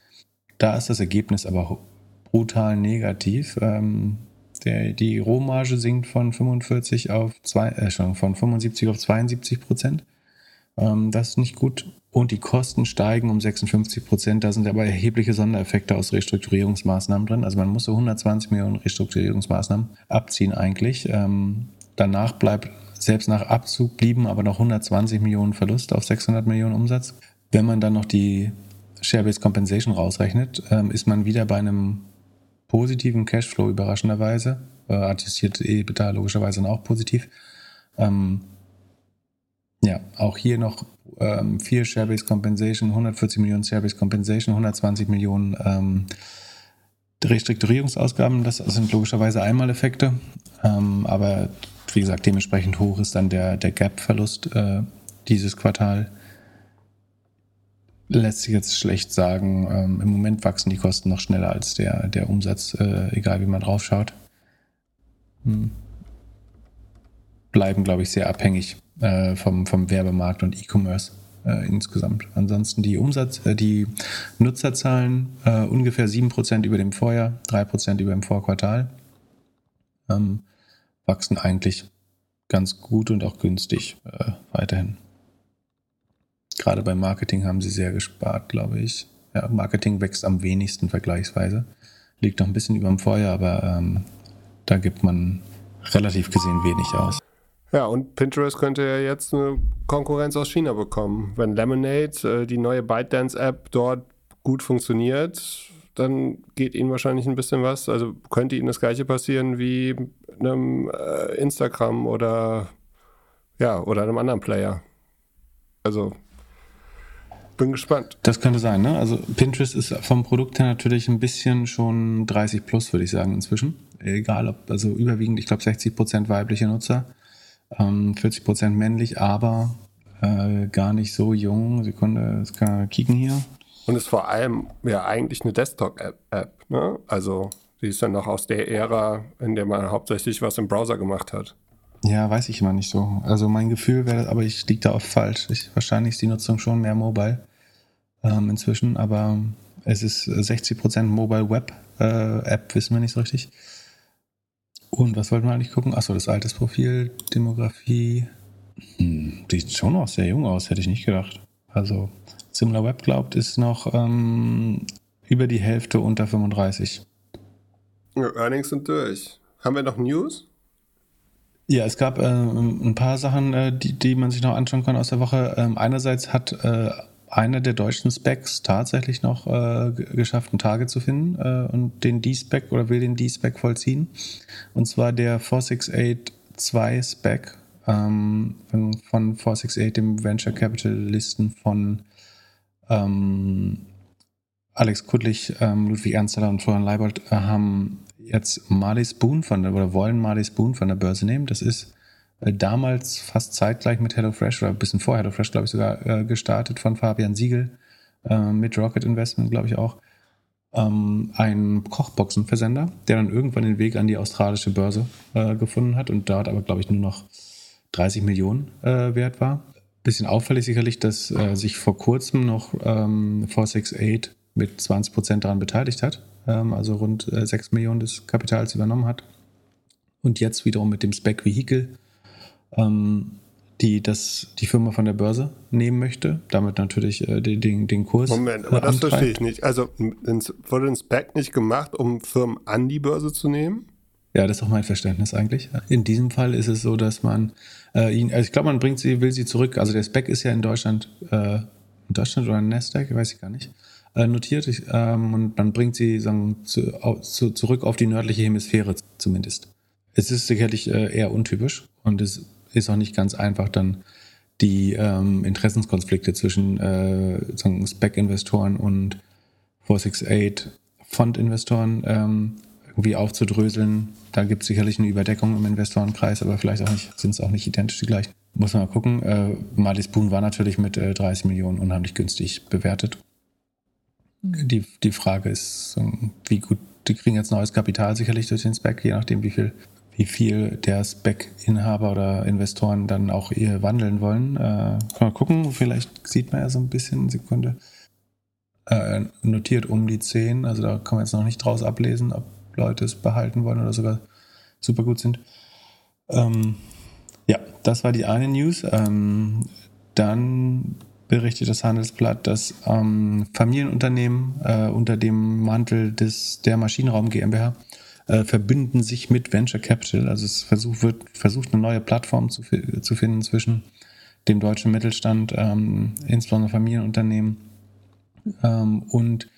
Da ist das Ergebnis aber brutal negativ. Ähm, der, die Rohmarge sinkt von 45 auf zwei, äh, von 75 auf 72 Prozent. Ähm, das ist nicht gut. Und die Kosten steigen um 56 Prozent. Da sind aber erhebliche Sondereffekte aus Restrukturierungsmaßnahmen drin. Also man muss so 120 Millionen Restrukturierungsmaßnahmen abziehen eigentlich. Ähm, danach bleibt, selbst nach Abzug blieben aber noch 120 Millionen Verlust auf 600 Millionen Umsatz. Wenn man dann noch die Share-Based Compensation rausrechnet, ähm, ist man wieder bei einem positiven Cashflow überraschenderweise. Äh, attestiert EBITDA logischerweise auch positiv. Ähm, ja, auch hier noch ähm, 4 Share-Based Compensation, 140 Millionen Share-Based Compensation, 120 Millionen ähm, Restrukturierungsausgaben. Das sind logischerweise Einmaleffekte. Ähm, aber wie gesagt, dementsprechend hoch ist dann der, der Gap-Verlust äh, dieses Quartal. Lässt sich jetzt schlecht sagen. Ähm, Im Moment wachsen die Kosten noch schneller als der, der Umsatz, äh, egal wie man drauf schaut. Hm. Bleiben, glaube ich, sehr abhängig äh, vom, vom Werbemarkt und E-Commerce äh, insgesamt. Ansonsten die Umsatz, äh, die Nutzerzahlen äh, ungefähr 7% über dem Vorjahr, 3% über dem Vorquartal. Ähm, wachsen eigentlich ganz gut und auch günstig äh, weiterhin. Gerade beim Marketing haben sie sehr gespart, glaube ich. Ja, Marketing wächst am wenigsten vergleichsweise. Liegt noch ein bisschen über dem Vorjahr, aber ähm, da gibt man relativ gesehen wenig aus. Ja, und Pinterest könnte ja jetzt eine Konkurrenz aus China bekommen. Wenn Lemonade, äh, die neue ByteDance-App, dort gut funktioniert, dann geht ihnen wahrscheinlich ein bisschen was. Also könnte ihnen das gleiche passieren wie einem äh, Instagram oder ja, oder einem anderen Player. Also bin gespannt. Das könnte sein, ne? Also Pinterest ist vom Produkt her natürlich ein bisschen schon 30 plus, würde ich sagen, inzwischen. Egal ob, also überwiegend, ich glaube 60 Prozent weibliche Nutzer Ähm, 40 Prozent männlich, aber äh, gar nicht so jung. Sekunde, jetzt kann kicken hier. Und ist vor allem ja eigentlich eine Desktop-App. Ne? Also die ist dann noch aus der Ära, in der man hauptsächlich was im Browser gemacht hat. Ja, weiß ich immer nicht so. Also mein Gefühl wäre, aber ich liege da oft falsch. Ich, wahrscheinlich ist die Nutzung schon mehr Mobile ähm, inzwischen, aber es ist 60% Mobile Web äh, App, wissen wir nicht so richtig. Und was wollten wir eigentlich gucken? Achso, das alte Profil, Demografie. Hm, sieht schon noch sehr jung aus, hätte ich nicht gedacht. Also Similar Web glaubt, ist noch ähm, über die Hälfte unter 35. Earnings sind durch. Haben wir noch News? Ja, es gab äh, ein paar Sachen, äh, die, die man sich noch anschauen kann aus der Woche. Ähm, einerseits hat äh, einer der deutschen Specs tatsächlich noch äh, geschafft, einen Target zu finden äh, und den D-Spec oder will den D-Spec vollziehen. Und zwar der 468-2 Spec ähm, von 468, dem Venture Capitalisten von ähm, Alex Kuttlich, ähm, Ludwig Ernsteller und Florian Leibold äh, haben jetzt Marley Spoon von der, oder wollen Marley Spoon von der Börse nehmen. Das ist damals fast zeitgleich mit HelloFresh oder ein bisschen vor HelloFresh, glaube ich, sogar äh, gestartet von Fabian Siegel äh, mit Rocket Investment, glaube ich auch. Ähm, ein Kochboxenversender, der dann irgendwann den Weg an die australische Börse äh, gefunden hat und dort aber, glaube ich, nur noch 30 Millionen äh, wert war. Bisschen auffällig sicherlich, dass äh, sich vor kurzem noch ähm, 468 mit 20 Prozent daran beteiligt hat, ähm, also rund äh, 6 Millionen des Kapitals übernommen hat. Und jetzt wiederum mit dem Spec Vehicle ähm, die das, die Firma von der Börse nehmen möchte, damit natürlich äh, den, den, den Kurs. Moment, aber äh, das verstehe ich nicht. Also wurde ein Spec nicht gemacht, um Firmen an die Börse zu nehmen? Ja, das ist auch mein Verständnis eigentlich. In diesem Fall ist es so, dass man äh, ihn, also ich glaube, man bringt sie, will sie zurück. Also der Spec ist ja in Deutschland, äh, in Deutschland oder in Nasdaq, weiß ich gar nicht, äh, notiert. Ich, ähm, und man bringt sie sagen, zu, zu, zurück auf die nördliche Hemisphäre zumindest. Es ist sicherlich äh, eher untypisch und es ist auch nicht ganz einfach, dann die ähm, Interessenskonflikte zwischen äh, Spec-Investoren und 468 Fund-Investoren ähm, irgendwie aufzudröseln. Da gibt es sicherlich eine Überdeckung im Investorenkreis, aber vielleicht auch nicht, sind es auch nicht identisch die gleichen. Muss man mal gucken. Äh, Marley Spoon war natürlich mit äh, 30 Millionen unheimlich günstig bewertet. Die, die Frage ist, wie gut, die kriegen jetzt neues Kapital sicherlich durch den Spec, je nachdem, wie viel wie viel der Spec-Inhaber oder Investoren dann auch ihr wandeln wollen. Äh, man gucken, vielleicht sieht man ja so ein bisschen, Sekunde, äh, notiert um die 10, also da kann man jetzt noch nicht draus ablesen, ob Leute es behalten wollen oder sogar super gut sind. Ähm, ja, das war die eine News. Ähm, dann berichtet das Handelsblatt, dass ähm, Familienunternehmen äh, unter dem Mantel des, der Maschinenraum GmbH äh, verbünden sich mit Venture Capital. Also es versucht, wird versucht, eine neue Plattform zu, zu finden zwischen dem deutschen Mittelstand, ähm, insbesondere Familienunternehmen ähm, und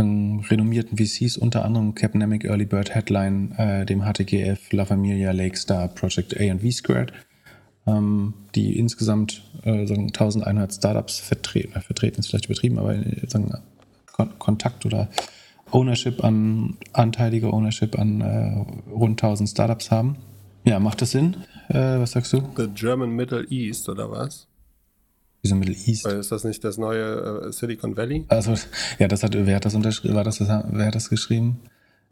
renommierten VCs, unter anderem Capnamic Early Bird Headline, äh, dem HTGF, La Familia, Lakestar, Project A und V Squared, ähm, die insgesamt äh, 1100 Startups vertreten, äh, vertreten ist vielleicht übertrieben, aber äh, sagen, Kon Kontakt oder Ownership an, anteilige Ownership an äh, rund 1000 Startups haben. Ja, macht das Sinn? Äh, was sagst du? The German Middle East oder was? Wieso Middle East? Weil ist das nicht das neue äh, Silicon Valley? Also, ja, das hat, wer hat das unterschrieben? War das, wer hat das geschrieben?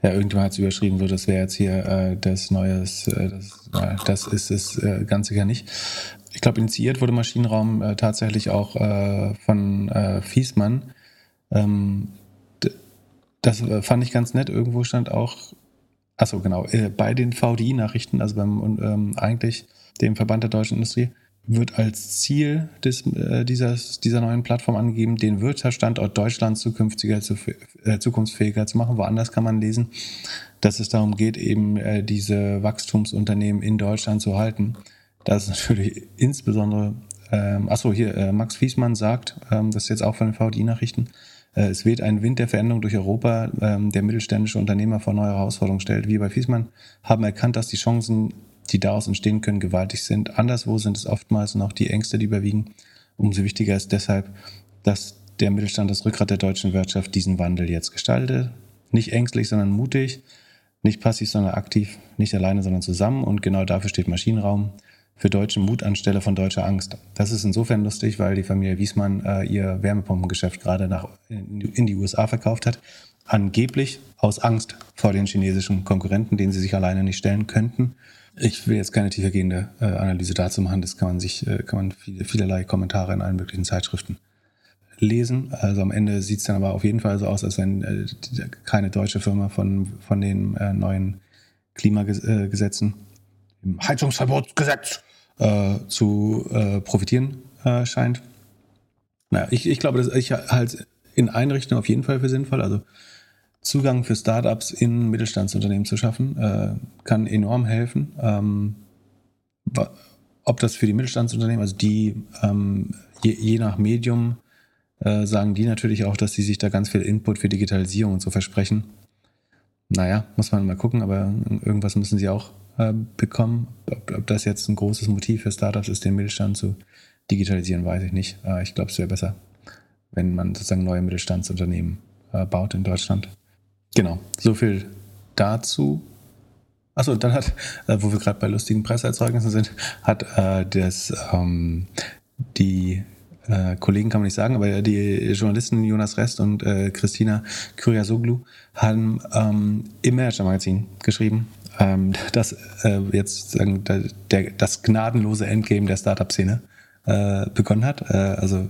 Ja, irgendjemand hat es überschrieben, so das wäre jetzt hier äh, das neue, äh, das, äh, das ist es äh, ganz sicher nicht. Ich glaube, initiiert wurde Maschinenraum äh, tatsächlich auch äh, von äh, Fiesmann. Ähm, das äh, fand ich ganz nett. Irgendwo stand auch, achso, genau, äh, bei den VDI-Nachrichten, also beim ähm, eigentlich dem Verband der deutschen Industrie, wird als Ziel des, äh, dieses, dieser neuen Plattform angegeben, den Wirtschaftsstandort Deutschland zukünftiger, zu, äh, zukunftsfähiger zu machen. Woanders kann man lesen, dass es darum geht, eben äh, diese Wachstumsunternehmen in Deutschland zu halten. Das ist natürlich insbesondere, ähm, achso, hier, äh, Max Fiesmann sagt, ähm, das ist jetzt auch von den VDI-Nachrichten, es weht ein Wind der Veränderung durch Europa, ähm, der mittelständische Unternehmer vor neue Herausforderungen stellt. Wir bei Fiesmann haben erkannt, dass die Chancen, die daraus entstehen können, gewaltig sind. Anderswo sind es oftmals noch die Ängste, die überwiegen. Umso wichtiger ist deshalb, dass der Mittelstand das Rückgrat der deutschen Wirtschaft diesen Wandel jetzt gestaltet. Nicht ängstlich, sondern mutig. Nicht passiv, sondern aktiv. Nicht alleine, sondern zusammen. Und genau dafür steht Maschinenraum. Für deutschen Mut anstelle von deutscher Angst. Das ist insofern lustig, weil die Familie Wiesmann äh, ihr Wärmepumpengeschäft gerade nach, in, in die USA verkauft hat. Angeblich aus Angst vor den chinesischen Konkurrenten, denen sie sich alleine nicht stellen könnten. Ich will jetzt keine tiefergehende äh, Analyse dazu machen. Das kann man sich, äh, kann man viele, vielerlei Kommentare in allen möglichen Zeitschriften lesen. Also am Ende sieht es dann aber auf jeden Fall so aus, als wenn äh, keine deutsche Firma von, von den äh, neuen Klimagesetzen, im Heizungsverbotsgesetz, äh, zu äh, profitieren äh, scheint. Naja, ich, ich glaube, dass ich halt in Einrichtungen auf jeden Fall für sinnvoll. Also Zugang für Startups in Mittelstandsunternehmen zu schaffen, äh, kann enorm helfen. Ähm, ob das für die Mittelstandsunternehmen, also die ähm, je, je, nach Medium, äh, sagen die natürlich auch, dass sie sich da ganz viel Input für Digitalisierung und so versprechen. Naja, muss man mal gucken, aber irgendwas müssen sie auch äh, bekommen. Ob, ob, das jetzt ein großes Motiv für Startups ist, den Mittelstand zu digitalisieren, weiß ich nicht. Äh, ich glaube, es wäre besser, wenn man sozusagen neue Mittelstandsunternehmen äh, baut in Deutschland. Genau, so viel dazu. Achso, dann hat, äh, wo wir gerade bei lustigen Presseerzeugnissen sind, hat äh, das ähm, die äh, Kollegen kann man nicht sagen, aber die Journalisten Jonas Rest und äh, Christina Kyriasoglu haben ähm, im Manager-Magazin geschrieben, ähm, dass äh, jetzt sagen, der, der, das gnadenlose Endgame der Startup-Szene äh, begonnen hat. Äh, also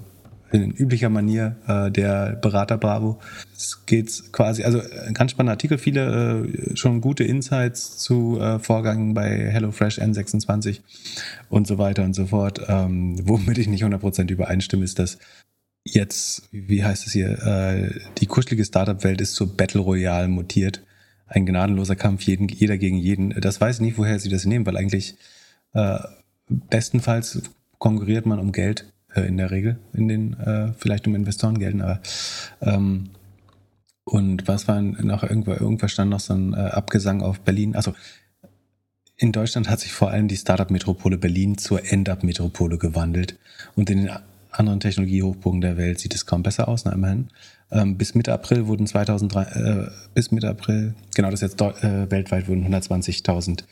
in üblicher Manier äh, der Berater Bravo. Es geht quasi, also ein ganz spannender Artikel, viele äh, schon gute Insights zu äh, Vorgängen bei HelloFresh N26 und so weiter und so fort. Ähm, womit ich nicht 100% übereinstimme, ist, dass jetzt, wie heißt es hier, äh, die kuschelige Startup-Welt ist zur Battle Royale mutiert. Ein gnadenloser Kampf, jeden, jeder gegen jeden. Das weiß ich nicht, woher sie das nehmen, weil eigentlich äh, bestenfalls konkurriert man um Geld äh, in der Regel, in den, äh, vielleicht um Investoren gelten, aber ähm, und was war noch irgendwo, irgendwas stand noch so ein äh, Abgesang auf Berlin. Also in Deutschland hat sich vor allem die Startup-Metropole Berlin zur End-Up-Metropole gewandelt. Und in den anderen Technologiehochburgen der Welt sieht es kaum besser aus, na immerhin. Ähm, bis Mitte April wurden 2003, äh, bis Mitte April, genau das jetzt äh, weltweit wurden 120.000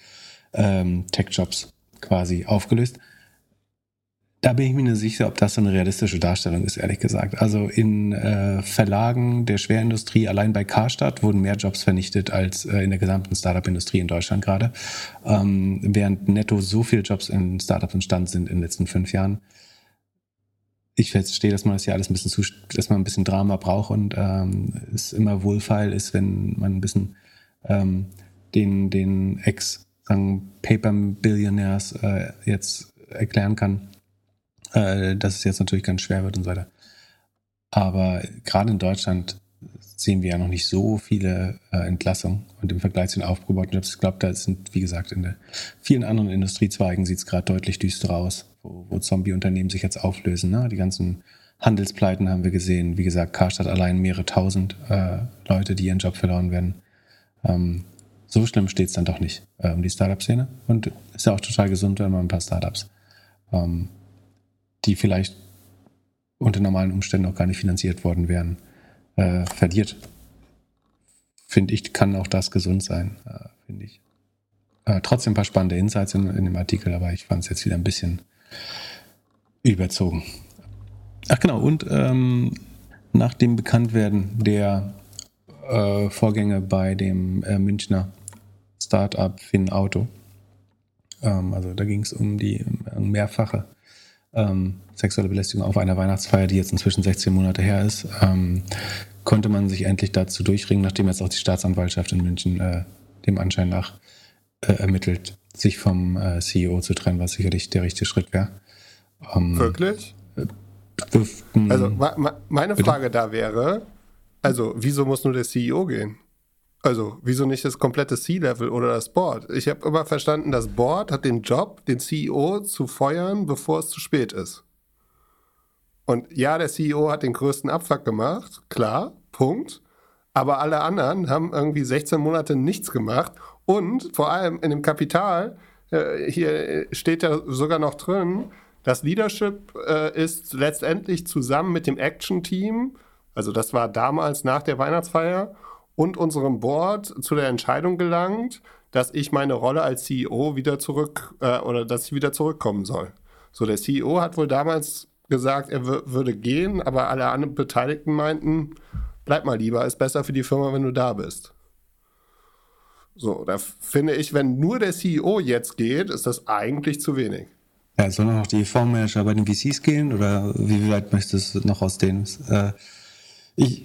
ähm, Tech-Jobs quasi aufgelöst. Da bin ich mir nicht sicher, ob das so eine realistische Darstellung ist, ehrlich gesagt. Also in äh, Verlagen der Schwerindustrie, allein bei Karstadt, wurden mehr Jobs vernichtet als äh, in der gesamten Startup-Industrie in Deutschland gerade. Ähm, während netto so viele Jobs in Startups entstanden sind in den letzten fünf Jahren. Ich verstehe, dass man das ja alles ein bisschen zu, dass man ein bisschen Drama braucht und ähm, es immer wohlfeil ist, wenn man ein bisschen ähm, den, den Ex-Paper-Billionaires äh, jetzt erklären kann, äh, dass es jetzt natürlich ganz schwer wird und so weiter. Aber gerade in Deutschland sehen wir ja noch nicht so viele äh, Entlassungen und im Vergleich zu den aufgebauten Jobs, ich glaube, da sind, wie gesagt, in vielen anderen Industriezweigen sieht es gerade deutlich düster aus, wo, wo Zombie-Unternehmen sich jetzt auflösen. Ne? Die ganzen Handelspleiten haben wir gesehen. Wie gesagt, Karstadt allein mehrere tausend äh, Leute, die ihren Job verloren werden. Ähm, so schlimm steht es dann doch nicht äh, um die Startup-Szene. Und ist ja auch total gesund, wenn man ein paar Startups ähm, die vielleicht unter normalen Umständen auch gar nicht finanziert worden wären, äh, verliert. Finde ich, kann auch das gesund sein, äh, finde ich. Äh, trotzdem ein paar spannende Insights in, in dem Artikel, aber ich fand es jetzt wieder ein bisschen überzogen. Ach genau, und ähm, nach dem Bekanntwerden der äh, Vorgänge bei dem äh, Münchner Startup FinAuto, ähm, also da ging es um die mehrfache ähm, sexuelle Belästigung auf einer Weihnachtsfeier, die jetzt inzwischen 16 Monate her ist, ähm, konnte man sich endlich dazu durchringen, nachdem jetzt auch die Staatsanwaltschaft in München äh, dem Anschein nach äh, ermittelt, sich vom äh, CEO zu trennen, was sicherlich der richtige Schritt wäre. Ähm, Wirklich? Äh, also meine Frage da wäre, also wieso muss nur der CEO gehen? Also, wieso nicht das komplette C-Level oder das Board? Ich habe immer verstanden, das Board hat den Job, den CEO zu feuern, bevor es zu spät ist. Und ja, der CEO hat den größten Abfuck gemacht, klar, Punkt. Aber alle anderen haben irgendwie 16 Monate nichts gemacht. Und vor allem in dem Kapital, äh, hier steht ja sogar noch drin, das Leadership äh, ist letztendlich zusammen mit dem Action-Team, also das war damals nach der Weihnachtsfeier, und unserem Board zu der Entscheidung gelangt, dass ich meine Rolle als CEO wieder zurück äh, oder dass ich wieder zurückkommen soll. So, der CEO hat wohl damals gesagt, er würde gehen, aber alle anderen Beteiligten meinten, bleib mal lieber, ist besser für die Firma, wenn du da bist. So, da finde ich, wenn nur der CEO jetzt geht, ist das eigentlich zu wenig. Ja, sollen noch die Fondsmanager bei den VCs gehen oder wie weit möchtest du noch ausdehnen? Äh, ich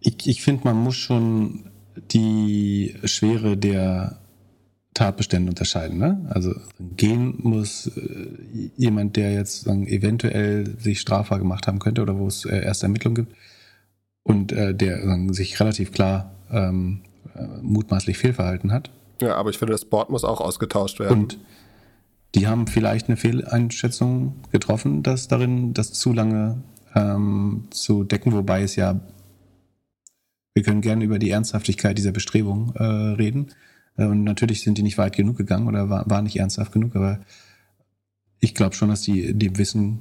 ich, ich finde, man muss schon die Schwere der Tatbestände unterscheiden. Ne? Also gehen muss äh, jemand, der jetzt sagen, eventuell sich strafbar gemacht haben könnte oder wo es äh, erste Ermittlungen gibt und äh, der sagen, sich relativ klar ähm, äh, mutmaßlich fehlverhalten hat. Ja, aber ich finde, das Board muss auch ausgetauscht werden. Und die haben vielleicht eine Fehleinschätzung getroffen, dass darin das zu lange ähm, zu decken, wobei es ja, wir können gerne über die Ernsthaftigkeit dieser Bestrebung äh, reden. Äh, und natürlich sind die nicht weit genug gegangen oder war, war nicht ernsthaft genug, aber ich glaube schon, dass die dem Wissen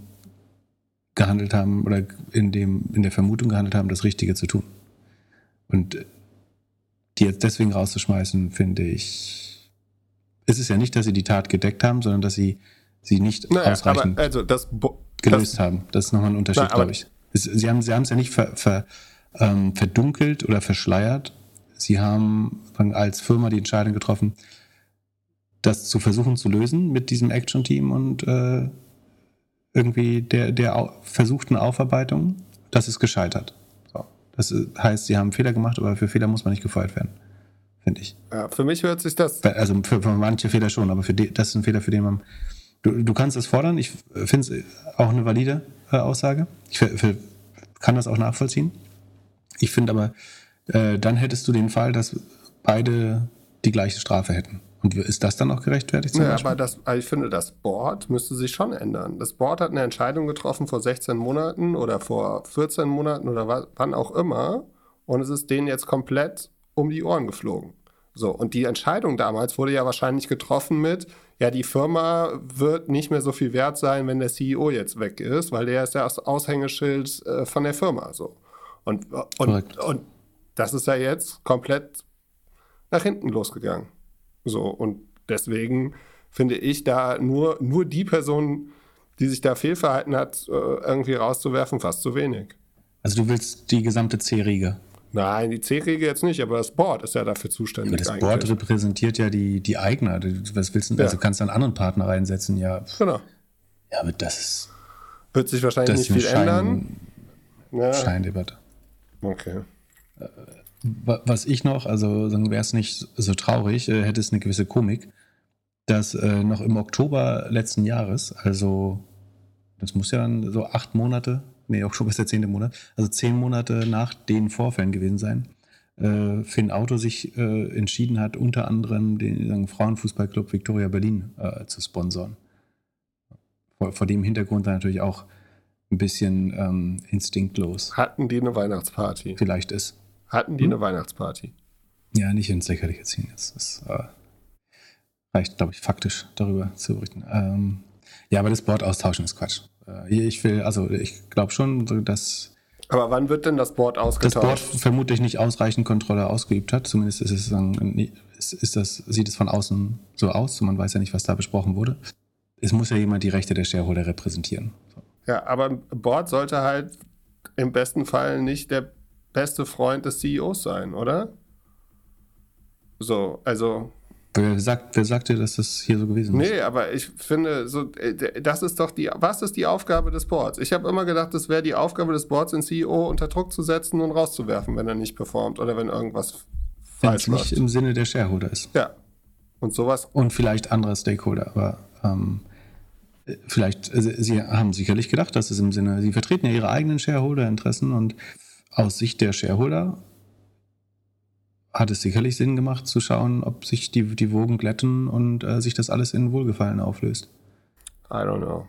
gehandelt haben oder in, dem, in der Vermutung gehandelt haben, das Richtige zu tun. Und die jetzt deswegen rauszuschmeißen, finde ich, es ist ja nicht, dass sie die Tat gedeckt haben, sondern dass sie sie nicht naja, ausreichend also das gelöst das, haben. Das ist nochmal ein Unterschied, glaube ich. Es, sie haben sie es ja nicht ver, ver, ähm, verdunkelt oder verschleiert. Sie haben als Firma die Entscheidung getroffen, das zu versuchen zu lösen mit diesem Action-Team und äh, irgendwie der, der versuchten Aufarbeitung. Das ist gescheitert. Das heißt, sie haben Fehler gemacht, aber für Fehler muss man nicht gefeuert werden. Finde ich. Ja, für mich hört sich das. Also für, für manche Fehler schon, aber für die, das ist ein Fehler, für den man. Du, du kannst es fordern. Ich finde es auch eine valide äh, Aussage. Ich für, kann das auch nachvollziehen. Ich finde aber, äh, dann hättest du den Fall, dass beide die gleiche Strafe hätten. Und ist das dann auch gerechtfertigt? ja, aber das, also ich finde, das Board müsste sich schon ändern. Das Board hat eine Entscheidung getroffen vor 16 Monaten oder vor 14 Monaten oder wann auch immer. Und es ist denen jetzt komplett um die Ohren geflogen. So, und die Entscheidung damals wurde ja wahrscheinlich getroffen mit, ja, die Firma wird nicht mehr so viel wert sein, wenn der CEO jetzt weg ist, weil der ist ja das Aushängeschild äh, von der Firma. So. Und, und, und das ist ja jetzt komplett nach hinten losgegangen. So, und deswegen finde ich da nur, nur die Person, die sich da fehlverhalten hat, äh, irgendwie rauszuwerfen, fast zu wenig. Also du willst die gesamte C-Riege? Nein, die C-Riege jetzt nicht, aber das Board ist ja dafür zuständig. Aber das eigentlich. Board repräsentiert ja die, die Eigner. Was willst du denn? Ja. Also kannst du einen anderen Partner reinsetzen, ja. Genau. Ja, aber das ist. Wird sich wahrscheinlich nicht viel Schein, ändern. Ja. Scheindebatte. Okay. Was ich noch, also wäre es nicht so traurig, äh, hätte es eine gewisse Komik, dass äh, noch im Oktober letzten Jahres, also das muss ja dann so acht Monate, nee, Oktober ist der zehnte Monat, also zehn Monate nach den Vorfällen gewesen sein, äh, Finn Auto sich äh, entschieden hat, unter anderem den Frauenfußballclub Victoria Berlin äh, zu sponsern. Vor, vor, dem Hintergrund dann natürlich auch ein bisschen ähm, instinktlos. Hatten die eine Weihnachtsparty? Vielleicht ist. Hatten die hm? eine Weihnachtsparty? Ja, nicht ins Lächerliche ziehen. Das, das äh, reicht, glaube ich, faktisch darüber zu berichten. Ähm, ja, aber das Board austauschen ist Quatsch. Äh, ich will, also ich glaube schon, dass. Aber wann wird denn das Board ausgetauscht? Das Board vermutlich nicht ausreichend Kontrolle ausgeübt hat. Zumindest ist es ist, ist das, sieht es von außen so aus. Man weiß ja nicht, was da besprochen wurde. Es muss ja jemand die Rechte der Shareholder repräsentieren. So. Ja, aber ein Board sollte halt im besten Fall nicht der beste Freund des CEOs sein, oder? So, also. Wer sagt, wer sagt dir, dass das hier so gewesen ist? Nee, aber ich finde, so, äh, das ist doch die, was ist die Aufgabe des Boards? Ich habe immer gedacht, es wäre die Aufgabe des Boards, den CEO unter Druck zu setzen und rauszuwerfen, wenn er nicht performt oder wenn irgendwas wenn falsch läuft. nicht im Sinne der Shareholder ist. Ja. Und sowas. Und vielleicht andere Stakeholder, aber ähm, vielleicht, äh, Sie haben sicherlich gedacht, dass es im Sinne, Sie vertreten ja Ihre eigenen Shareholder-Interessen und aus Sicht der Shareholder hat es sicherlich Sinn gemacht zu schauen, ob sich die, die Wogen glätten und äh, sich das alles in Wohlgefallen auflöst. I don't know.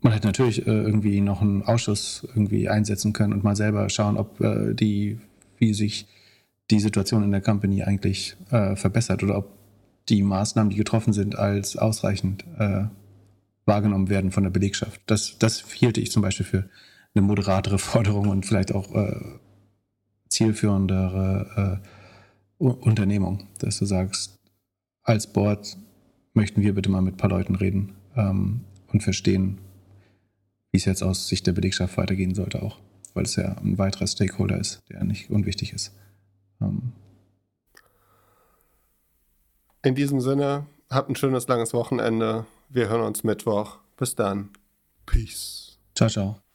Man hätte natürlich äh, irgendwie noch einen Ausschuss irgendwie einsetzen können und mal selber schauen, ob äh, die, wie sich die Situation in der Company eigentlich äh, verbessert oder ob die Maßnahmen, die getroffen sind, als ausreichend äh, wahrgenommen werden von der Belegschaft. Das, das hielte ich zum Beispiel für eine moderatere Forderung und vielleicht auch äh, zielführendere äh, Unternehmung, dass du sagst, als Board möchten wir bitte mal mit ein paar Leuten reden ähm, und verstehen, wie es jetzt aus Sicht der Belegschaft weitergehen sollte auch, weil es ja ein weiterer Stakeholder ist, der nicht unwichtig ist. Ähm, In diesem Sinne, habt ein schönes langes Wochenende. Wir hören uns Mittwoch. Bis dann. Peace. ciao, ciao.